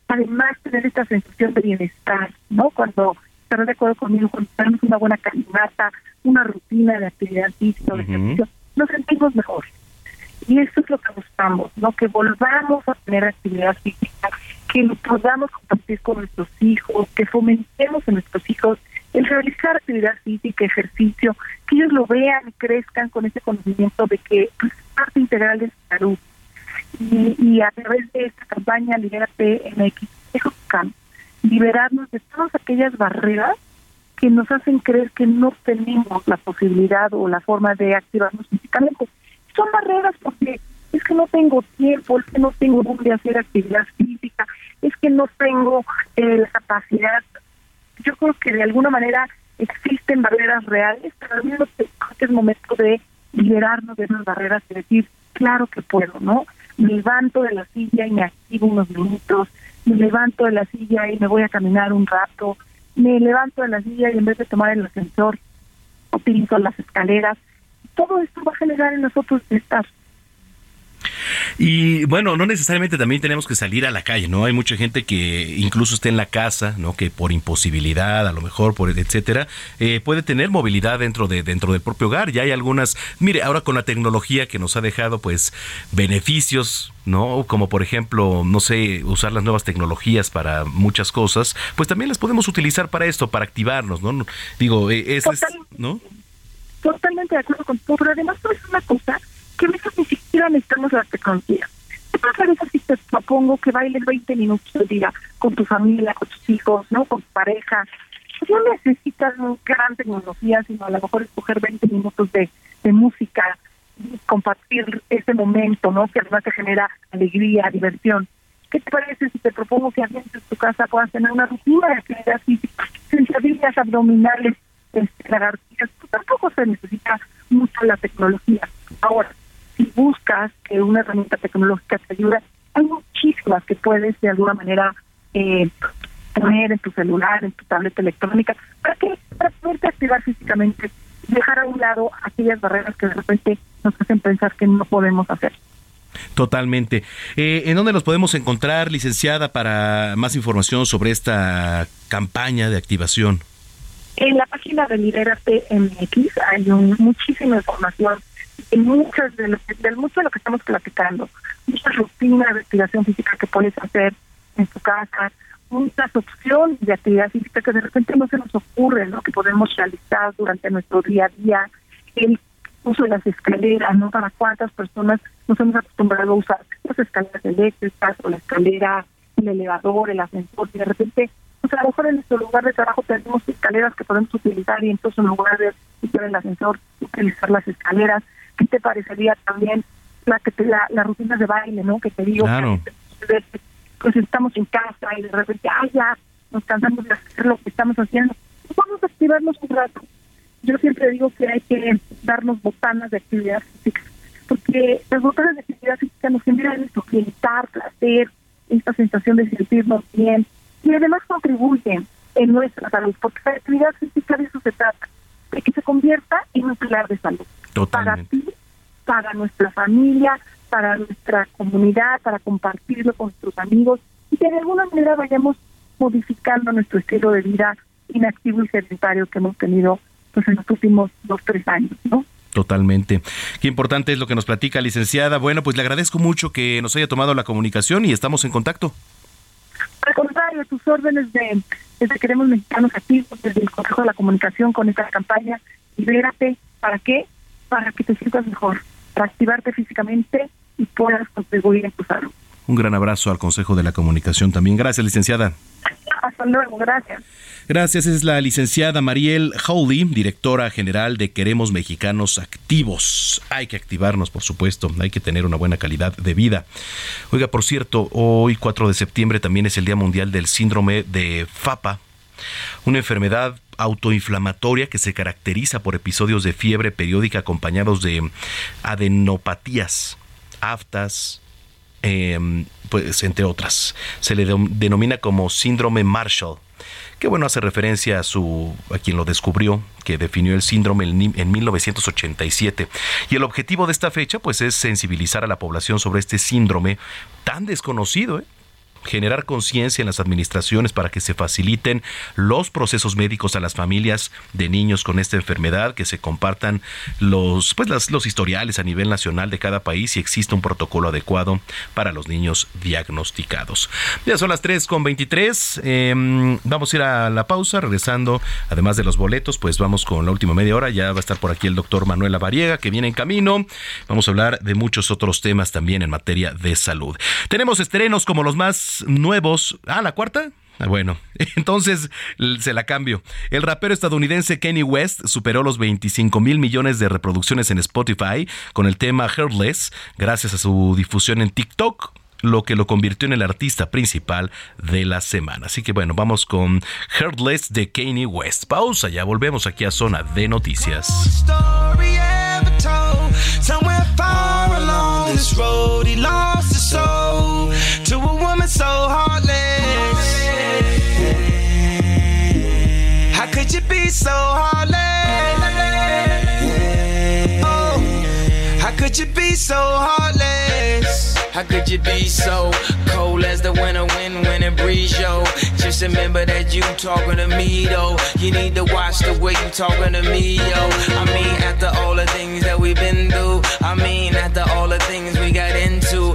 además tener esta sensación de bienestar, ¿no? Cuando estarás de acuerdo conmigo, cuando tenemos una buena caminata, una rutina de actividad física, de ejercicio, nos sentimos mejor. Y eso es lo que buscamos, ¿no? Que volvamos a tener actividad física, que lo podamos compartir con nuestros hijos, que fomentemos en nuestros hijos el realizar actividad física, ejercicio, que ellos lo vean y crezcan con ese conocimiento de que pues, es parte integral de su salud. Y, y, a través de esta campaña Libérate MX, buscamos liberarnos de todas aquellas barreras que nos hacen creer que no tenemos la posibilidad o la forma de activarnos físicamente. Son barreras porque es que no tengo tiempo, es que no tengo dónde hacer actividad física, es que no tengo eh, la capacidad. Yo creo que de alguna manera existen barreras reales, pero al mismo tiempo es momento de liberarnos de esas barreras y decir, claro que puedo, ¿no? Me levanto de la silla y me activo unos minutos, me levanto de la silla y me voy a caminar un rato, me levanto de la silla y en vez de tomar el ascensor, utilizo las escaleras. Todo esto va a generar en nosotros estar y bueno, no necesariamente también tenemos que salir a la calle, ¿no? Hay mucha gente que incluso está en la casa, ¿no? Que por imposibilidad, a lo mejor, por etcétera, eh, puede tener movilidad dentro de dentro del propio hogar. Ya hay algunas, mire, ahora con la tecnología que nos ha dejado, pues, beneficios, ¿no? Como por ejemplo, no sé, usar las nuevas tecnologías para muchas cosas, pues también las podemos utilizar para esto, para activarnos, ¿no? Digo, eh, es, ¿no? Totalmente de acuerdo con pero además es una cosa que a veces ni siquiera necesitamos la tecnología. ¿Qué parece si te propongo que bailes 20 minutos al día con tu familia, con tus hijos, no con tu pareja? Pues no necesitas gran tecnología, sino a lo mejor escoger 20 minutos de, música, compartir ese momento, ¿no? Que además te genera alegría, diversión. ¿Qué te parece si te propongo que alguien en tu casa puedas tener una rutina de actividad física, sentadillas abdominales, lagartijas? Tampoco se necesita mucho la tecnología. Ahora, si buscas que una herramienta tecnológica te ayude, hay muchísimas que puedes de alguna manera eh, poner en tu celular, en tu tableta electrónica, para que para poderte activar físicamente, dejar a un lado aquellas barreras que de repente nos hacen pensar que no podemos hacer. Totalmente. Eh, ¿En dónde nos podemos encontrar, licenciada, para más información sobre esta campaña de activación? En la página de Liberate MX hay muchísima información en muchas de lo, mucho de lo que estamos platicando, muchas rutinas de activación física que puedes hacer en tu casa, muchas opciones de actividad física que de repente no se nos ocurre, ¿no? Que podemos realizar durante nuestro día a día, el uso de las escaleras, ¿no? Para cuántas personas nos hemos acostumbrado a usar las escaleras eléctricas o la escalera, el elevador, el ascensor, y de repente pues a lo mejor en nuestro lugar de trabajo tenemos escaleras que podemos utilizar y entonces en lugar de usar el ascensor, utilizar las escaleras. ¿Qué te parecería también la que te, la, la rutina de baile, no? Que te digo, pues estamos en casa y de repente, ah, ya, nos cansamos de hacer lo que estamos haciendo. Pues vamos a activarnos un rato. Yo siempre digo que hay que darnos botanas de actividad física, porque las botanas de actividad física nos generan esto, bienestar, placer, esta sensación de sentirnos bien, y además contribuyen en nuestra salud, porque la actividad física de eso se trata, de que se convierta en un pilar de salud para ti, para nuestra familia, para nuestra comunidad, para compartirlo con nuestros amigos y que de alguna manera vayamos modificando nuestro estilo de vida inactivo y sedentario que hemos tenido pues en los últimos dos tres años, ¿no? Totalmente. Qué importante es lo que nos platica, licenciada. Bueno, pues le agradezco mucho que nos haya tomado la comunicación y estamos en contacto. Órdenes de, desde Queremos Mexicanos Activos, desde el Consejo de la Comunicación con esta campaña, libérate. ¿Para qué? Para que te sientas mejor, para activarte físicamente y puedas contribuir en tu salud. Un gran abrazo al Consejo de la Comunicación también. Gracias, licenciada. Hasta luego, gracias. Gracias, es la licenciada Mariel Howley, directora general de Queremos Mexicanos Activos. Hay que activarnos, por supuesto, hay que tener una buena calidad de vida. Oiga, por cierto, hoy 4 de septiembre también es el Día Mundial del Síndrome de FAPA, una enfermedad autoinflamatoria que se caracteriza por episodios de fiebre periódica acompañados de adenopatías, aftas, em, pues entre otras. Se le denomina como síndrome Marshall que bueno, hace referencia a su a quien lo descubrió, que definió el síndrome en, en 1987. Y el objetivo de esta fecha pues es sensibilizar a la población sobre este síndrome tan desconocido, ¿eh? Generar conciencia en las administraciones para que se faciliten los procesos médicos a las familias de niños con esta enfermedad, que se compartan los, pues los historiales a nivel nacional de cada país y exista un protocolo adecuado para los niños diagnosticados. Ya son las 3 con 23. Em, vamos a ir a la pausa, regresando, además de los boletos, pues vamos con la última media hora. Ya va a estar por aquí el doctor Manuel Lavariega, que viene en camino. Vamos a hablar de muchos otros temas también en materia de salud. Tenemos estrenos como los más nuevos. Ah, la cuarta. Ah, bueno, entonces se la cambio. El rapero estadounidense Kenny West superó los 25 mil millones de reproducciones en Spotify con el tema Heartless gracias a su difusión en TikTok lo que lo convirtió en el artista principal de la semana. Así que bueno, vamos con Heartless de Kanye West. Pausa, ya volvemos aquí a Zona de Noticias. Be so heartless? Oh, how could you be so heartless? How could you be so cold as the winter wind when it breeze, yo? Just remember that you talking to me, though. You need to watch the way you talking to me, yo. I mean, after all the things that we've been through, I mean, after all the things we got into.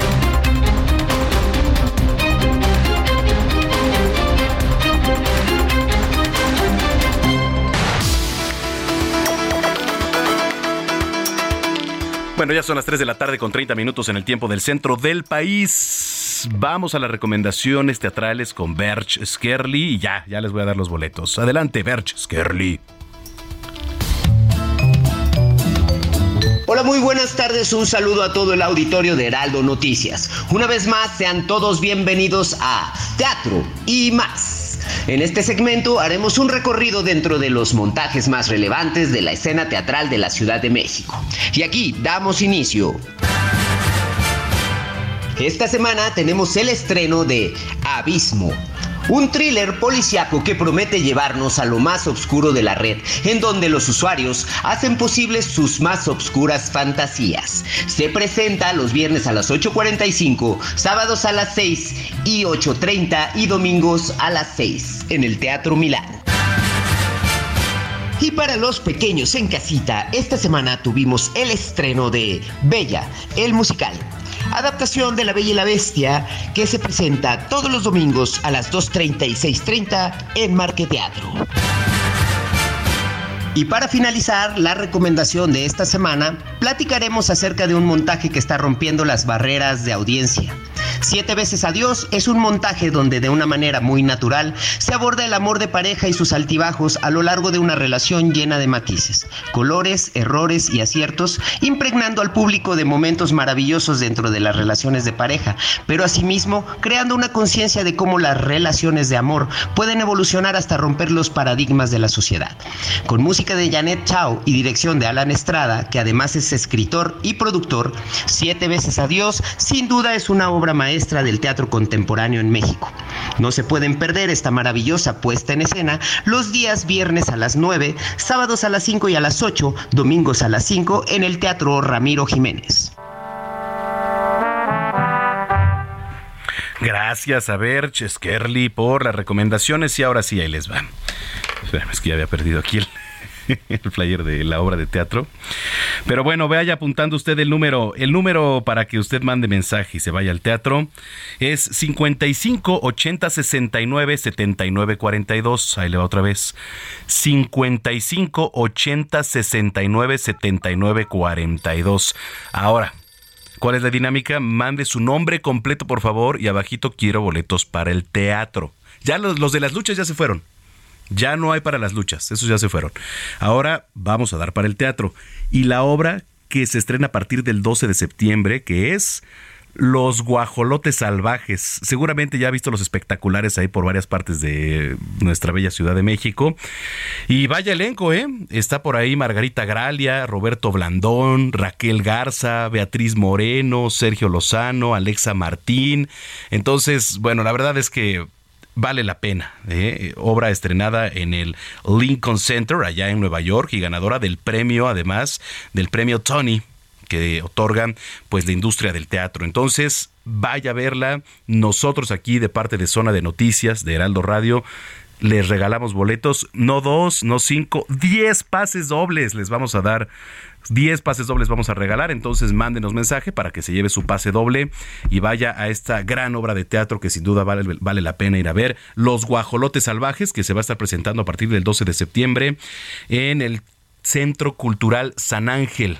Bueno, ya son las 3 de la tarde con 30 minutos en el tiempo del centro del país. Vamos a las recomendaciones teatrales con Berch Skerly y ya, ya les voy a dar los boletos. Adelante, Berch Skerly. Hola, muy buenas tardes. Un saludo a todo el auditorio de Heraldo Noticias. Una vez más, sean todos bienvenidos a Teatro y más. En este segmento haremos un recorrido dentro de los montajes más relevantes de la escena teatral de la Ciudad de México. Y aquí damos inicio. Esta semana tenemos el estreno de Abismo, un thriller policiaco que promete llevarnos a lo más oscuro de la red, en donde los usuarios hacen posibles sus más oscuras fantasías. Se presenta los viernes a las 8.45, sábados a las 6 y 8.30 y domingos a las 6 en el Teatro Milán. Y para los pequeños en casita, esta semana tuvimos el estreno de Bella, el musical, adaptación de La Bella y la Bestia, que se presenta todos los domingos a las 2.30 y 6.30 en Marque Teatro. Y para finalizar la recomendación de esta semana, platicaremos acerca de un montaje que está rompiendo las barreras de audiencia. Siete veces adiós es un montaje donde de una manera muy natural se aborda el amor de pareja y sus altibajos a lo largo de una relación llena de matices, colores, errores y aciertos, impregnando al público de momentos maravillosos dentro de las relaciones de pareja, pero asimismo creando una conciencia de cómo las relaciones de amor pueden evolucionar hasta romper los paradigmas de la sociedad. Con música de Janet Chao y dirección de Alan Estrada, que además es escritor y productor, Siete veces adiós sin duda es una obra maestra del teatro contemporáneo en México. No se pueden perder esta maravillosa puesta en escena los días viernes a las 9, sábados a las 5 y a las 8, domingos a las 5 en el Teatro Ramiro Jiménez. Gracias a ver, Cheskerly, por las recomendaciones y ahora sí, ahí les va. es que ya había perdido aquí el, el flyer de la obra de teatro. Pero bueno, vaya apuntando usted el número. El número para que usted mande mensaje y se vaya al teatro es 55 80 69 79 42. Ahí le va otra vez. 55 80 69 79 42. Ahora, ¿cuál es la dinámica? Mande su nombre completo, por favor, y abajito quiero boletos para el teatro. Ya los, los de las luchas ya se fueron. Ya no hay para las luchas, esos ya se fueron. Ahora vamos a dar para el teatro. Y la obra que se estrena a partir del 12 de septiembre, que es los guajolotes salvajes. Seguramente ya ha visto los espectaculares ahí por varias partes de nuestra bella Ciudad de México. Y vaya elenco, ¿eh? Está por ahí Margarita Gralia, Roberto Blandón, Raquel Garza, Beatriz Moreno, Sergio Lozano, Alexa Martín. Entonces, bueno, la verdad es que vale la pena. ¿eh? Obra estrenada en el Lincoln Center, allá en Nueva York, y ganadora del premio, además, del premio Tony que otorgan pues la industria del teatro. Entonces, vaya a verla. Nosotros aquí de parte de Zona de Noticias de Heraldo Radio les regalamos boletos, no dos, no cinco, diez pases dobles les vamos a dar 10 pases dobles vamos a regalar, entonces mándenos mensaje para que se lleve su pase doble y vaya a esta gran obra de teatro que sin duda vale, vale la pena ir a ver, Los Guajolotes Salvajes, que se va a estar presentando a partir del 12 de septiembre en el Centro Cultural San Ángel,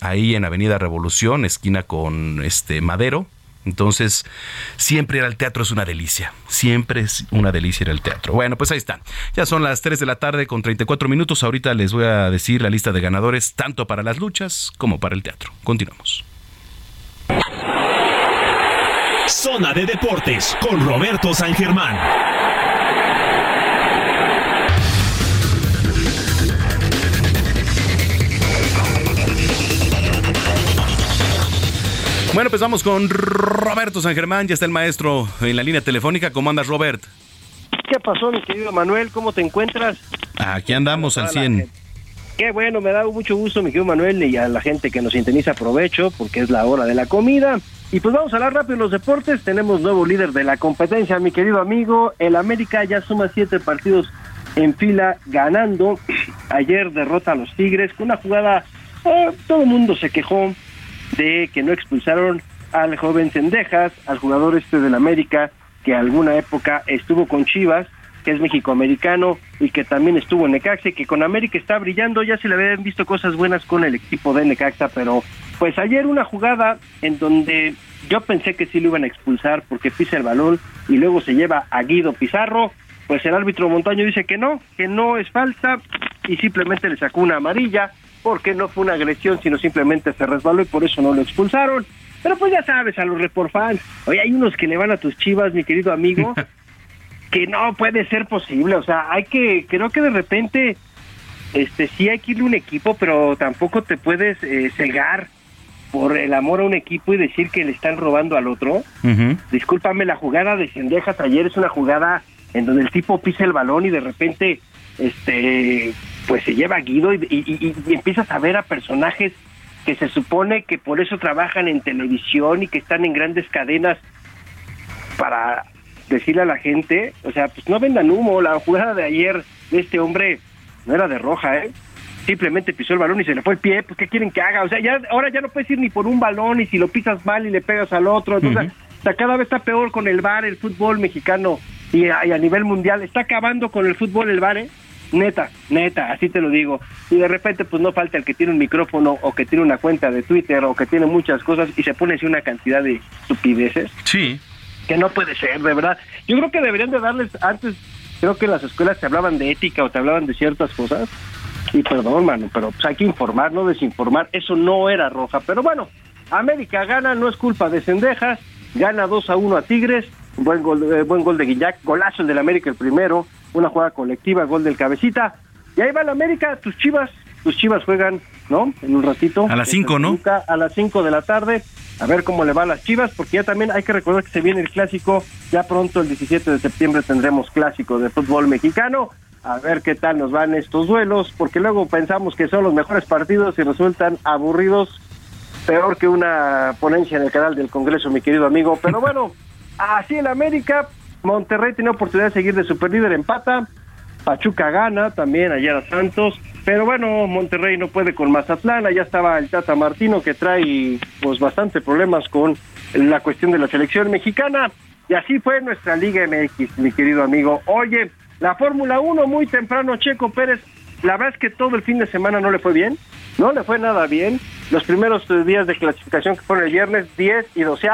ahí en Avenida Revolución, esquina con este Madero, entonces, siempre ir al teatro es una delicia. Siempre es una delicia ir al teatro. Bueno, pues ahí está. Ya son las 3 de la tarde con 34 minutos. Ahorita les voy a decir la lista de ganadores tanto para las luchas como para el teatro. Continuamos. Zona de Deportes con Roberto San Germán. Bueno, pues vamos con Roberto San Germán, ya está el maestro en la línea telefónica. ¿Cómo andas, Robert? ¿Qué pasó, mi querido Manuel? ¿Cómo te encuentras? Aquí andamos al 100. Qué bueno, me da mucho gusto, mi querido Manuel, y a la gente que nos sintoniza aprovecho, porque es la hora de la comida. Y pues vamos a hablar rápido de los deportes. Tenemos nuevo líder de la competencia, mi querido amigo. El América ya suma siete partidos en fila ganando. Ayer derrota a los Tigres con una jugada, eh, todo el mundo se quejó, de que no expulsaron al joven Cendejas, al jugador este del América, que alguna época estuvo con Chivas, que es mexicoamericano y que también estuvo en Necaxa y que con América está brillando, ya se le habían visto cosas buenas con el equipo de Necaxa, pero pues ayer una jugada en donde yo pensé que sí lo iban a expulsar porque pisa el balón y luego se lleva a Guido Pizarro, pues el árbitro Montaño dice que no, que no es falta y simplemente le sacó una amarilla, porque no fue una agresión, sino simplemente se resbaló y por eso no lo expulsaron. Pero pues ya sabes, a los reporfans, oye, hay unos que le van a tus chivas, mi querido amigo, que no puede ser posible, o sea, hay que, creo que de repente, este, sí hay que irle a un equipo, pero tampoco te puedes eh, cegar por el amor a un equipo y decir que le están robando al otro. Discúlpame, la jugada de Cendejas ayer es una jugada en donde el tipo pisa el balón y de repente, este, pues se lleva a Guido y, empiezas a ver a personajes que se supone que por eso trabajan en televisión y que están en grandes cadenas para decirle a la gente, o sea, pues no vendan humo, la jugada de ayer de este hombre no era de roja, ¿eh? Simplemente pisó el balón y se le fue el pie, pues ¿qué quieren que haga? O sea, ya ahora ya no puedes ir ni por un balón y si lo pisas mal y le pegas al otro, entonces, o sea, cada vez está peor con el bar, el fútbol mexicano y a, y a nivel mundial, está acabando con el fútbol el bar, ¿eh? Neta, neta, así te lo digo. Y de repente, pues no falta el que tiene un micrófono o que tiene una cuenta de Twitter o que tiene muchas cosas y se pone así una cantidad de estupideces. Sí. Que no puede ser, de verdad. Yo creo que deberían de darles, antes, creo que las escuelas te hablaban de ética o te hablaban de ciertas cosas. Y perdón, mano, pero pues hay que informar, no desinformar. Eso no era roja. Pero bueno, América gana, no es culpa de Cendejas. Gana 2 a 1 a Tigres. Buen gol, eh, buen gol de Guillac. Golazo el del América el primero una jugada colectiva, gol del cabecita. y ahí va la América, tus chivas, tus chivas juegan, ¿no? En un ratito. A las 5, ¿no? A las 5 de la tarde. A ver cómo le va a las chivas, porque ya también hay que recordar que se viene el clásico. Ya pronto, el 17 de septiembre, tendremos clásico de fútbol mexicano. A ver qué tal nos van estos duelos, porque luego pensamos que son los mejores partidos y resultan aburridos, peor que una ponencia en el canal del Congreso, mi querido amigo. Pero bueno, así en América, Monterrey tiene oportunidad de seguir de superlíder, empata. Pachuca gana también ayer a Santos. Pero bueno, Monterrey no puede con Mazatlán. Ya estaba el Tata Martino que trae pues bastante problemas con la cuestión de la selección mexicana. Y así fue nuestra Liga MX, mi querido amigo. Oye, la Fórmula 1 muy temprano, Checo Pérez. La verdad es que todo el fin de semana no le fue bien. No le fue nada bien. Los primeros días de clasificación que fueron el viernes 10 y 12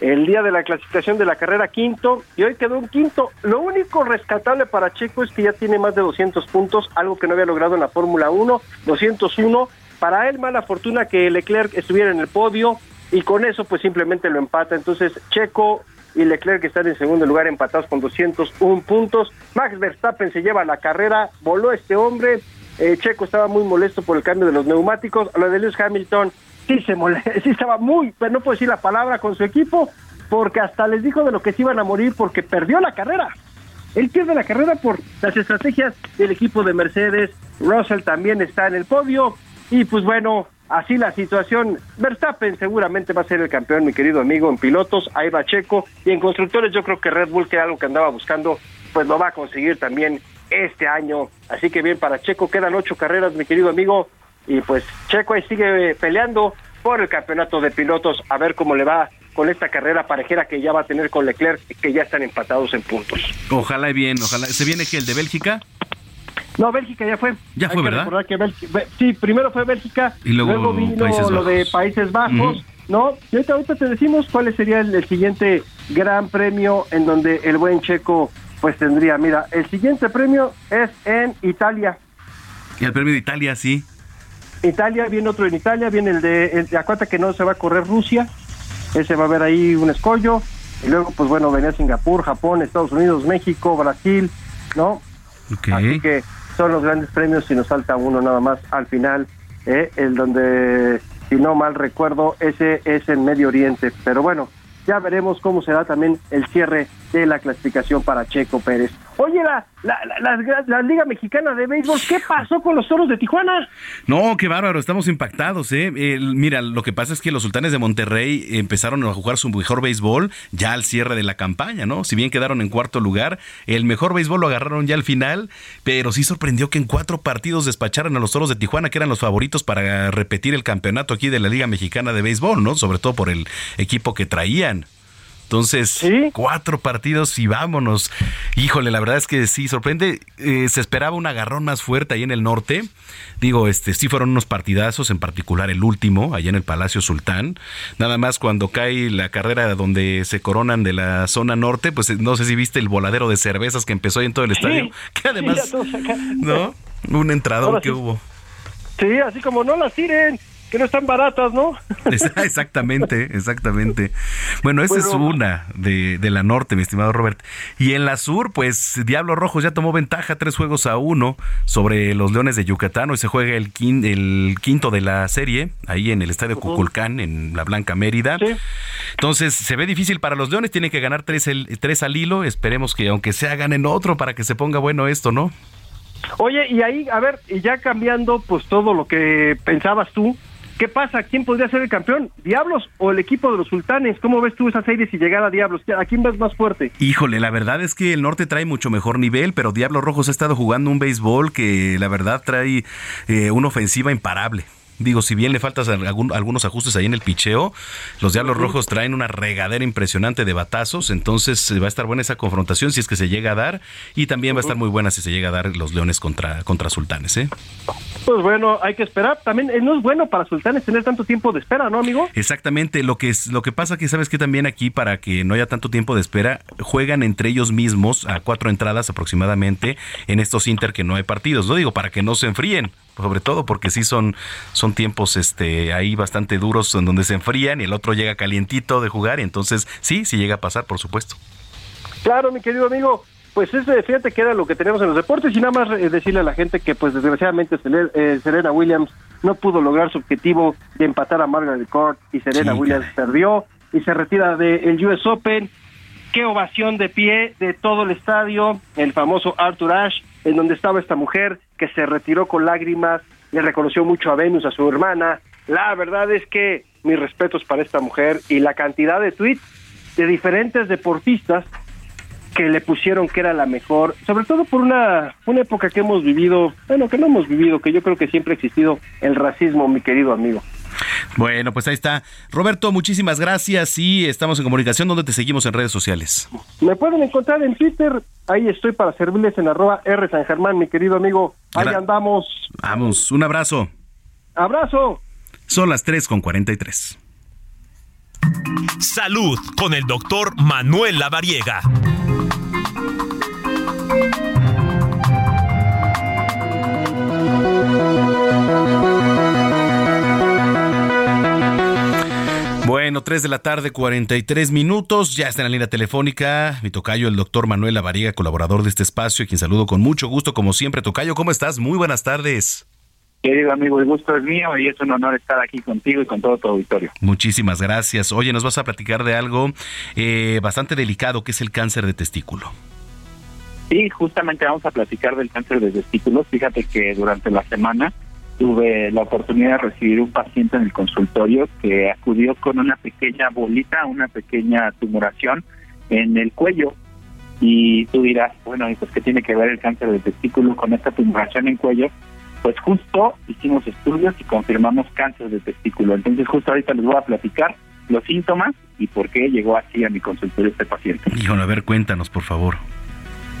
el día de la clasificación de la carrera quinto y hoy quedó un quinto. Lo único rescatable para Checo es que ya tiene más de 200 puntos, algo que no había logrado en la Fórmula 1, 201. Para él mala fortuna que Leclerc estuviera en el podio y con eso pues simplemente lo empata. Entonces Checo y Leclerc están en segundo lugar empatados con 201 puntos. Max Verstappen se lleva la carrera, voló este hombre. Eh, Checo estaba muy molesto por el cambio de los neumáticos. Lo de Lewis Hamilton sí se sí estaba muy, pero no puedo decir la palabra con su equipo, porque hasta les dijo de lo que se iban a morir porque perdió la carrera. Él pierde la carrera por las estrategias del equipo de Mercedes. Russell también está en el podio. Y pues bueno, así la situación. Verstappen seguramente va a ser el campeón, mi querido amigo, en pilotos. Ahí va Checo. Y en constructores yo creo que Red Bull, que era algo que andaba buscando, pues lo va a conseguir también este año. Así que bien, para Checo quedan ocho carreras, mi querido amigo y pues Checo ahí sigue peleando por el campeonato de pilotos a ver cómo le va con esta carrera parejera que ya va a tener con Leclerc que ya están empatados en puntos. Ojalá y bien, ojalá. ¿Se viene que el de Bélgica? No, Bélgica ya fue. Ya fue, ¿verdad? sí, primero fue Bélgica, y luego, vino lo de Países Bajos, ¿no? Y ahorita, te decimos cuál sería el, el, siguiente gran premio en donde el buen Checo pues tendría. Mira, el siguiente premio es en Italia. Y el premio de Italia, sí. Italia, viene otro en Italia, viene el de, el de que no se va a correr Rusia, ese va a haber ahí un escollo, y luego pues bueno, venía Singapur, Japón, Estados Unidos, México, Brasil, ¿no? Así que son los grandes premios si nos falta uno nada más al final, ¿eh? el donde, si no mal recuerdo, ese es en Medio Oriente, pero bueno, ya veremos cómo será también el cierre de la clasificación para Checo Pérez. Oye, la, la, Liga Mexicana de Béisbol, ¿qué pasó con los toros de Tijuana? No, qué bárbaro, estamos impactados, ¿eh? mira, lo que pasa es que los sultanes de Monterrey empezaron a jugar su mejor béisbol ya al cierre de la campaña, ¿no? Si bien quedaron en cuarto lugar, el mejor béisbol lo agarraron ya al final, pero sí sorprendió que en cuatro partidos despacharan a los toros de Tijuana, que eran los favoritos para repetir el campeonato aquí de la Liga Mexicana de Béisbol, ¿no? Sobre todo por el equipo que traían. Entonces, cuatro partidos y vámonos. Híjole, la verdad es que sí, sorprende. Eh, se esperaba un agarrón más fuerte ahí en el norte. Digo, este, sí fueron unos partidazos, en particular el último, allá en el Palacio Sultán. Nada más cuando cae la carrera donde se coronan de la zona norte, pues no sé si viste el voladero de cervezas que empezó ahí en todo el estadio. Que además, ¿no? Un entrador que hubo. Sí, así como no las tiren que no están baratas, ¿no? Exactamente, exactamente. Bueno, esa es una de, la norte, mi estimado Robert. Y en la sur, pues Diablo Rojos ya tomó ventaja tres juegos a uno sobre los Leones de Yucatán. Hoy se juega el, el quinto de la serie, ahí en el Estadio Cuculcán, en la Blanca Mérida. Entonces, se ve difícil para los Leones, tiene que ganar tres, el, tres al hilo. Esperemos que aunque sea ganen otro para que se ponga bueno esto, ¿no? Oye, y ahí, a ver, y ya cambiando pues todo lo que pensabas tú, ¿Qué pasa? ¿Quién podría ser el campeón? ¿Diablos o el equipo de los sultanes? ¿Cómo ves tú esa serie si llegara a Diablos? ¿A quién ves más fuerte? Híjole, la verdad es que el norte trae mucho mejor nivel, pero Diablos Rojos ha estado jugando un béisbol que la verdad trae eh, una ofensiva imparable. Digo, si bien le faltas algunos ajustes ahí en el picheo, los Diablos Rojos traen una regadera impresionante de batazos, entonces eh, va a estar buena esa confrontación si es que se llega a dar y también va a estar muy buena si se llega a dar los Leones contra, contra Sultanes. ¿eh? Pues bueno, hay que esperar. También eh, no es bueno para Sultanes tener tanto tiempo de espera, ¿no, amigo? Exactamente. Lo que es, lo que pasa que sabes que también aquí para que no haya tanto tiempo de espera juegan entre ellos mismos a cuatro entradas aproximadamente en estos Inter que no hay partidos. No digo para que no se enfríen, sobre todo porque sí son, son tiempos este, ahí bastante duros en donde se enfrían y el otro llega calientito de jugar y entonces sí, sí llega a pasar, por supuesto. Claro, mi querido amigo. pues es, fíjate que era lo que tenemos en los deportes y nada más eh, decirle a la gente que pues desgraciadamente eh, Serena Williams no pudo lograr su objetivo de empatar a Margaret Court y Serena Williams perdió y se retira del US Open. Qué ovación de pie de todo el estadio, el famoso Arthur Ashe, en donde estaba esta mujer que se retiró con lágrimas, le reconoció mucho a Venus, a su hermana. La verdad es que mis respetos para esta mujer y la cantidad de tweets de diferentes deportistas que le pusieron que era la mejor, sobre todo por una, una época que hemos vivido, bueno, que no hemos vivido, que yo creo que siempre ha existido el racismo, mi querido amigo. Bueno, pues ahí está. Roberto, muchísimas gracias y estamos en comunicación. ¿Dónde te seguimos en redes sociales? Me pueden encontrar en Twitter. Ahí estoy para servirles en arroba R San Germán, mi querido amigo. Ahí andamos. Vamos, un abrazo. Abrazo. Son las 3 con 43. Salud con el doctor Manuel Lavariega. Bueno, 3 de la tarde, 43 minutos. Ya está en la línea telefónica mi tocayo, el doctor Manuel Lavariega, colaborador de este espacio, quien saludo con mucho gusto, como siempre. Tocayo, ¿cómo estás? Muy buenas tardes. Querido amigo, el gusto es mío y es un honor estar aquí contigo y con todo tu auditorio. Muchísimas gracias. Oye, nos vas a platicar de algo eh, bastante delicado, que es el cáncer de testículo. Sí, justamente vamos a platicar del cáncer de testículo. Fíjate que durante la semana tuve la oportunidad de recibir un paciente en el consultorio que acudió con una pequeña bolita, una pequeña tumoración en el cuello. Y tú dirás, bueno, pues qué tiene que ver el cáncer de testículo con esta tumoración en cuello? Pues justo hicimos estudios y confirmamos cáncer de testículo. Entonces justo ahorita les voy a platicar los síntomas y por qué llegó así a mi consultorio este paciente. Híjole, a ver, cuéntanos, por favor.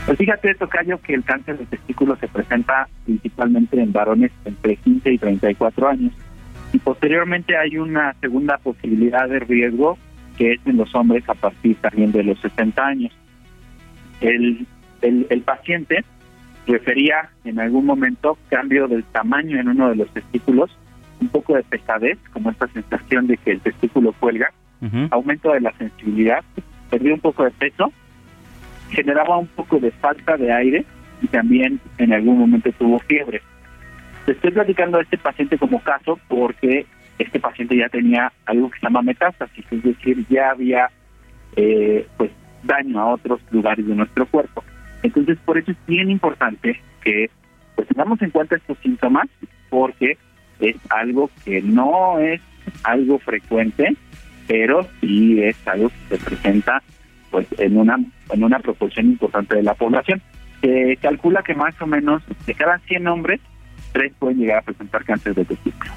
Pues fíjate, Tocayo, que el cáncer de testículo se presenta principalmente en varones entre 15 y 34 años. Y posteriormente hay una segunda posibilidad de riesgo que es en los hombres a partir también de los 60 años. El, el, el paciente refería en algún momento cambio del tamaño en uno de los testículos, un poco de pesadez, como esta sensación de que el testículo cuelga, aumento de la sensibilidad, perdió un poco de peso, generaba un poco de falta de aire y también en algún momento tuvo fiebre. estoy platicando a este paciente como caso porque este paciente ya tenía algo que se llama metástasis, es decir, ya había eh, pues daño a otros lugares de nuestro cuerpo. Entonces, por eso es bien importante que pues, tengamos en cuenta estos síntomas, porque es algo que no es algo frecuente, pero sí es algo que se presenta pues en una en una proporción importante de la población. Se calcula que más o menos de cada 100 hombres, tres pueden llegar a presentar cáncer de testículo.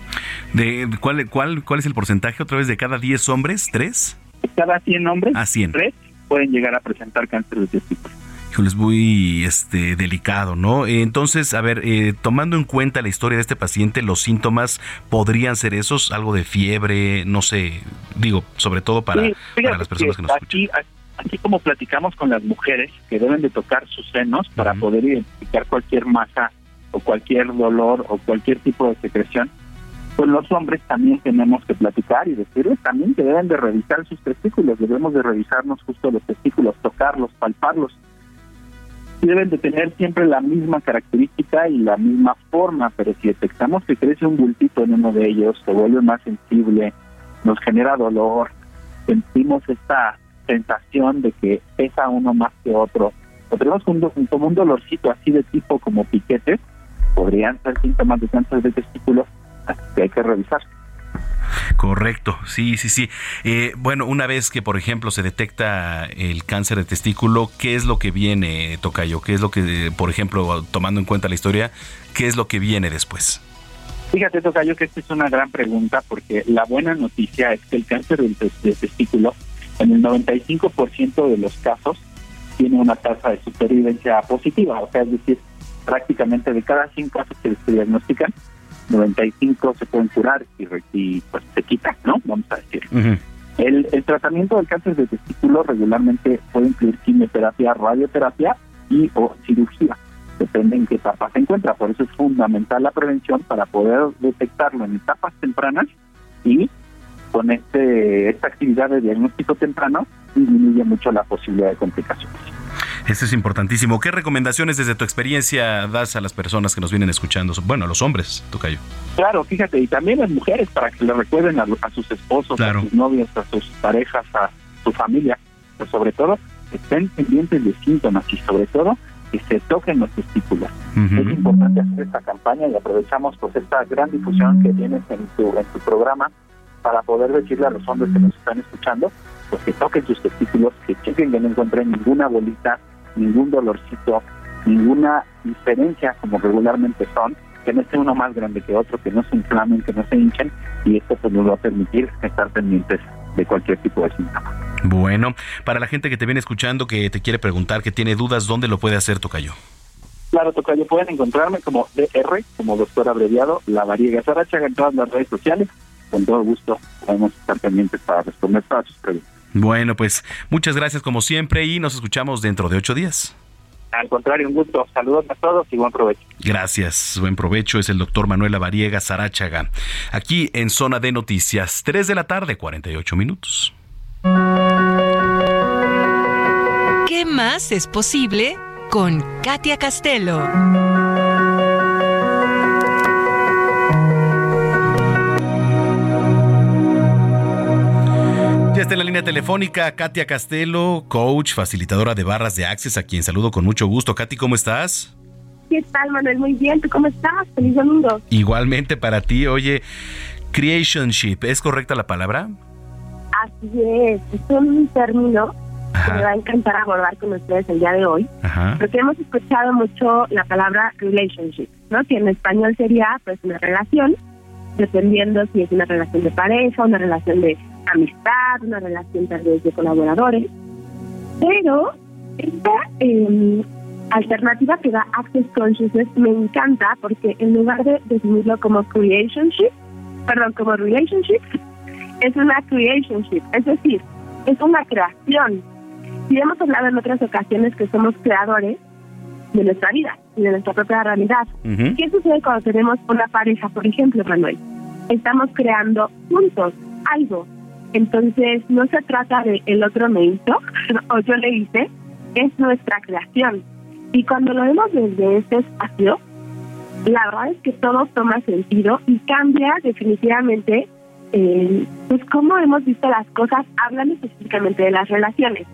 ¿De cuál, cuál, ¿Cuál es el porcentaje otra vez de cada 10 hombres? ¿Tres? De cada 100 hombres, a 100. tres pueden llegar a presentar cáncer de testículo es muy este, delicado, ¿no? Entonces, a ver, eh, tomando en cuenta la historia de este paciente, los síntomas podrían ser esos, algo de fiebre, no sé, digo, sobre todo para, las personas que, nos aquí, Aquí como platicamos con las mujeres que deben de tocar sus senos para poder identificar cualquier masa o cualquier dolor o cualquier tipo de secreción, pues los hombres también tenemos que platicar y decirles también que deben de revisar sus testículos, debemos de revisarnos justo los testículos, tocarlos, palparlos, deben de tener siempre la misma característica y la misma forma, pero si detectamos que crece un bultito en uno de ellos, se vuelve más sensible, nos genera dolor, sentimos esta sensación de que pesa uno más que otro, o tenemos un, como un dolorcito así de tipo como piquetes, podrían ser síntomas de cáncer de testículo, así que hay que revisar. Correcto, sí, sí, sí. Eh, bueno, una vez que, por ejemplo, se detecta el cáncer de testículo, ¿qué es lo que viene, Tocayo? ¿Qué es lo que, por ejemplo, tomando en cuenta la historia, qué es lo que viene después? Fíjate, Tocayo, que esta es una gran pregunta porque la buena noticia es que el cáncer del testículo, en el 95% de los casos, tiene una tasa de supervivencia positiva, o sea, es decir, prácticamente de cada 100 casos que se diagnostican, 95 se pueden curar y, pues se quitan, ¿no? Vamos a decir. el, el tratamiento del cáncer de testículo regularmente puede incluir quimioterapia, radioterapia y o cirugía. Depende en qué etapa se encuentra. Por eso es fundamental la prevención para poder detectarlo en etapas tempranas y con este esta actividad de diagnóstico temprano disminuye mucho la posibilidad de complicaciones. Eso es importantísimo. ¿Qué recomendaciones desde tu experiencia das a las personas que nos vienen escuchando? Bueno, a los hombres, Tocayo. Claro, fíjate, y también las mujeres para que le recuerden a, sus esposos, a sus novios, a sus parejas, a su familia, pero sobre todo estén pendientes de síntomas y sobre todo que se toquen los testículos. Es importante hacer esta campaña y aprovechamos pues esta gran difusión que tienes en tu, en tu programa para poder decirle a los hombres que nos están escuchando, pues que toquen sus testículos, que chequen que no encuentren ninguna bolita, ningún dolorcito, ninguna diferencia como regularmente son, que no esté uno más grande que otro, que no se inflamen, que no se hinchen, y esto pues nos va a permitir estar pendientes de cualquier tipo de síntoma. Bueno, para la gente que te viene escuchando, que te quiere preguntar, que tiene dudas, ¿dónde lo puede hacer, Tocayo? Claro, Tocayo, pueden encontrarme como DR, como doctor abreviado, la variega Sarachaga en todas las redes sociales. Con todo gusto podemos estar pendientes para responder todas sus preguntas. Bueno, pues muchas gracias como siempre y nos escuchamos dentro de ocho días. Al contrario, un gusto. Saludos a todos y buen provecho. Gracias, buen provecho. Es el doctor Manuel Avariega Sarachaga, aquí en Zona de Noticias, 3 de la tarde, 48 minutos. ¿Qué más es posible con Katia Castelo? Ya está en la línea telefónica Katia Castelo, coach, facilitadora de barras de Access, a quien saludo con mucho gusto. Katy, ¿cómo estás? ¿Qué tal, Manuel? Muy bien. ¿Tú cómo estás? Feliz domingo. Igualmente para ti. Oye, creationship, ¿es correcta la palabra? Así es. Es un término que me va a encantar abordar con ustedes el día de hoy. Porque hemos escuchado mucho la palabra relationship, ¿no? Que en español sería pues una relación, dependiendo si es una relación de pareja, una relación de amistad, una relación tal vez de colaboradores. Pero esta eh, alternativa que da Access Consciousness me encanta porque en lugar de definirlo como creationship, perdón, como relationship, es una creationship, es decir, es una creación. Y hemos hablado en otras ocasiones que somos creadores de nuestra vida y de nuestra propia realidad. ¿Qué sucede cuando tenemos una pareja, por ejemplo, Manuel? Estamos creando juntos algo, entonces, no se trata de el otro me hizo o yo le hice, es nuestra creación. Y cuando lo vemos desde este espacio, la verdad es que todo toma sentido y cambia definitivamente eh, pues cómo hemos visto las cosas, hablando específicamente de las relaciones.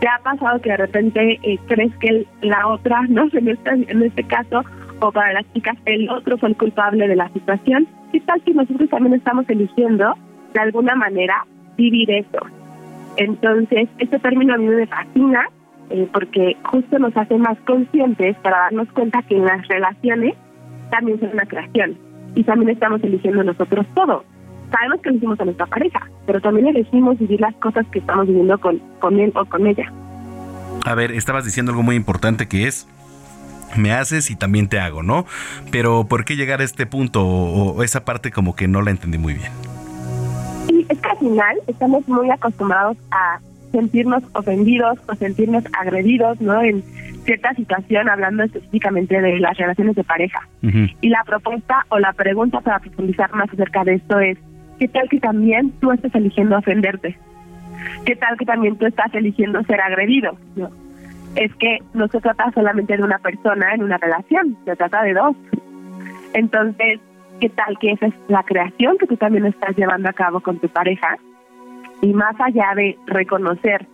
¿Te ha pasado que de repente eh, crees que la otra, no en este, en este caso, o para las chicas, el otro fue el culpable de la situación? ¿Qué tal si nosotros también estamos eligiendo, de alguna manera, vivir eso. Entonces, este término a mí me fascina eh, porque justo nos hace más conscientes para darnos cuenta que en las relaciones también son una creación y también estamos eligiendo nosotros todo. Sabemos que elegimos a nuestra pareja, pero también elegimos vivir las cosas que estamos viviendo con, con él o con ella. A ver, estabas diciendo algo muy importante que es me haces y también te hago, ¿no? Pero ¿por qué llegar a este punto o esa parte como que no la entendí muy bien? Es que al final estamos muy acostumbrados a sentirnos ofendidos o sentirnos agredidos, ¿no? En cierta situación, hablando específicamente de las relaciones de pareja. Y la propuesta o la pregunta para profundizar más acerca de esto es, ¿qué tal que también tú estás eligiendo ofenderte? ¿Qué tal que también tú estás eligiendo ser agredido? ¿No? Es que no se trata solamente de una persona en una relación, se trata de dos. Entonces, qué tal que esa es la creación que tú también estás llevando a cabo con tu pareja. Y más allá de reconocer,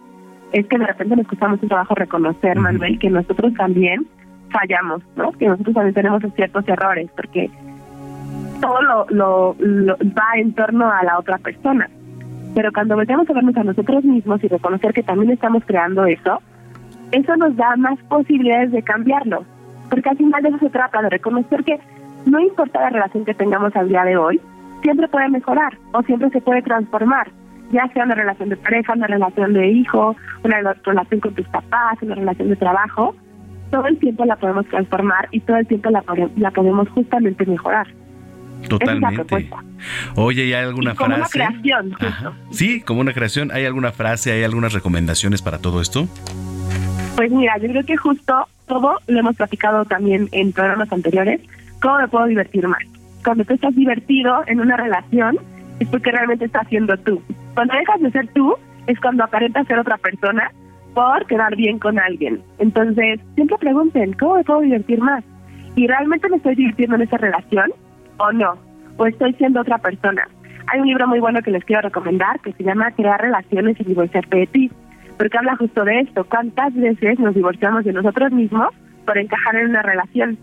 es que de repente nos costamos un trabajo reconocer, Manuel, que nosotros también fallamos, ¿no? Que nosotros también tenemos ciertos errores, porque todo lo, lo, va en torno a la otra persona. Pero cuando volvemos a vernos a nosotros mismos y reconocer que también estamos creando eso, eso nos da más posibilidades de cambiarlo. Porque al final de eso se trata, de reconocer que no importa la relación que tengamos al día de hoy, siempre puede mejorar o siempre se puede transformar, ya sea una relación de pareja, una relación de hijo, una relación con tus papás, una relación de trabajo, todo el tiempo la podemos transformar y todo el tiempo la, la podemos justamente mejorar. Totalmente. Oye, ¿y hay alguna como frase? Una creación. Sí, como una creación. ¿Hay alguna frase, hay algunas recomendaciones para todo esto? Pues mira, yo creo que justo todo lo hemos platicado también en programas anteriores ¿Cómo me puedo divertir más? Cuando tú estás divertido en una relación, es porque realmente estás siendo tú. Cuando dejas de ser tú, es cuando aparentas ser otra persona por quedar bien con alguien. Entonces, siempre pregunten, ¿cómo me puedo divertir más? ¿Y realmente me estoy divirtiendo en esa relación o no? ¿O estoy siendo otra persona? Hay un libro muy bueno que les quiero recomendar que se llama Crear relaciones y divorciarte de ti, porque habla justo de esto. ¿Cuántas veces nos divorciamos de nosotros mismos por encajar en una relación?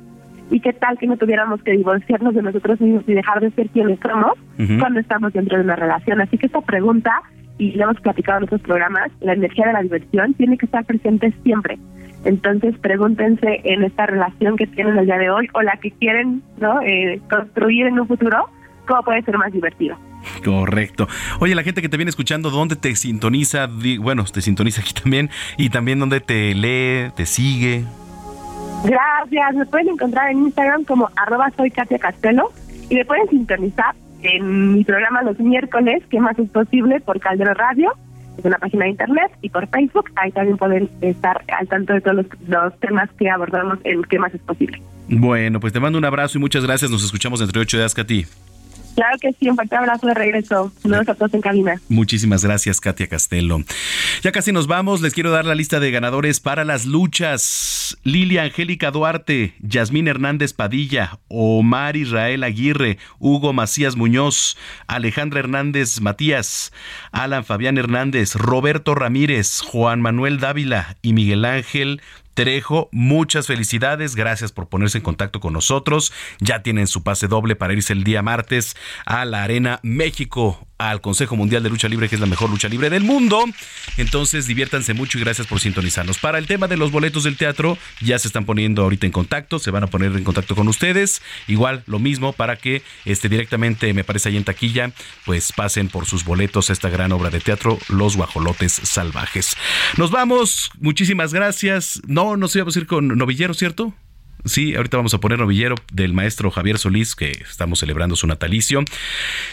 ¿Y qué tal que no tuviéramos que divorciarnos de nosotros mismos y dejar de ser quienes somos cuando estamos dentro de una relación? Así que esta pregunta y lo hemos platicado en otros programas, la energía de la diversión tiene que estar presente siempre. Entonces pregúntense en esta relación que tienen el día de hoy o la que quieren ¿no? Eh, construir en un futuro, cómo puede ser más divertido. Correcto. Oye, la gente que te viene escuchando, ¿dónde te sintoniza? Bueno, te sintoniza aquí también. Y también dónde te lee, te sigue. Gracias. Me pueden encontrar en Instagram como arroba soy Katia Castelo y me pueden sintonizar en mi programa los miércoles, que más es posible, por Caldero Radio, es una página de internet, y por Facebook, ahí también pueden estar al tanto de todos los, temas que abordamos en qué más es posible. Bueno, pues te mando un abrazo y muchas gracias. Nos escuchamos entre ocho días, Katy. Claro que sí, un fuerte abrazo de regreso. Saludos a todos en cabina. Muchísimas gracias, Katia Castelo. Ya casi nos vamos. Les quiero dar la lista de ganadores para las luchas. Lilia Angélica Duarte, Yasmín Hernández Padilla, Omar Israel Aguirre, Hugo Macías Muñoz, Alejandra Hernández Matías, Alan Fabián Hernández, Roberto Ramírez, Juan Manuel Dávila y Miguel Ángel Trejo, muchas felicidades, gracias por ponerse en contacto con nosotros. Ya tienen su pase doble para irse el día martes a la Arena México al Consejo Mundial de Lucha Libre, que es la mejor lucha libre del mundo. Entonces, diviértanse mucho y gracias por sintonizarnos. Para el tema de los boletos del teatro, ya se están poniendo ahorita en contacto, se van a poner en contacto con ustedes. Igual, lo mismo para que este, directamente, me parece ahí en taquilla, pues pasen por sus boletos a esta gran obra de teatro, Los Guajolotes Salvajes. Nos vamos, muchísimas gracias. No, nos íbamos a ir con Novillero, ¿cierto? Sí, ahorita vamos a poner novillero del maestro Javier Solís, que estamos celebrando su natalicio.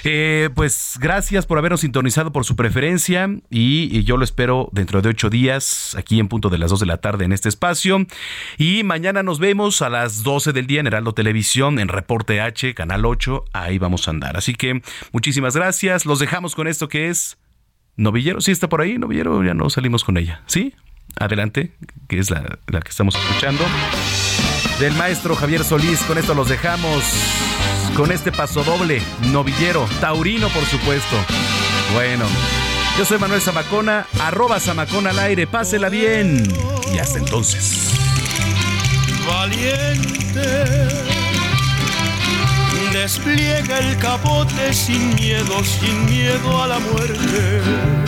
Eh, pues gracias por habernos sintonizado por su preferencia y, yo lo espero dentro de ocho días, aquí en punto de las dos de la tarde en este espacio. Y mañana nos vemos a las 12 del día en Heraldo Televisión, en Reporte H, Canal 8. Ahí vamos a andar. Así que muchísimas gracias. Los dejamos con esto que es Novillero. Sí está por ahí, Novillero, ya no salimos con ella. ¿Sí? Adelante, que es la, la que estamos escuchando del maestro Javier Solís. Con esto los dejamos con este paso doble, novillero, taurino por supuesto. Bueno, yo soy Manuel Zamacona, arroba Zamacona al aire, pásela bien. Y hasta entonces. Valiente, despliega el capote sin miedo, sin miedo a la muerte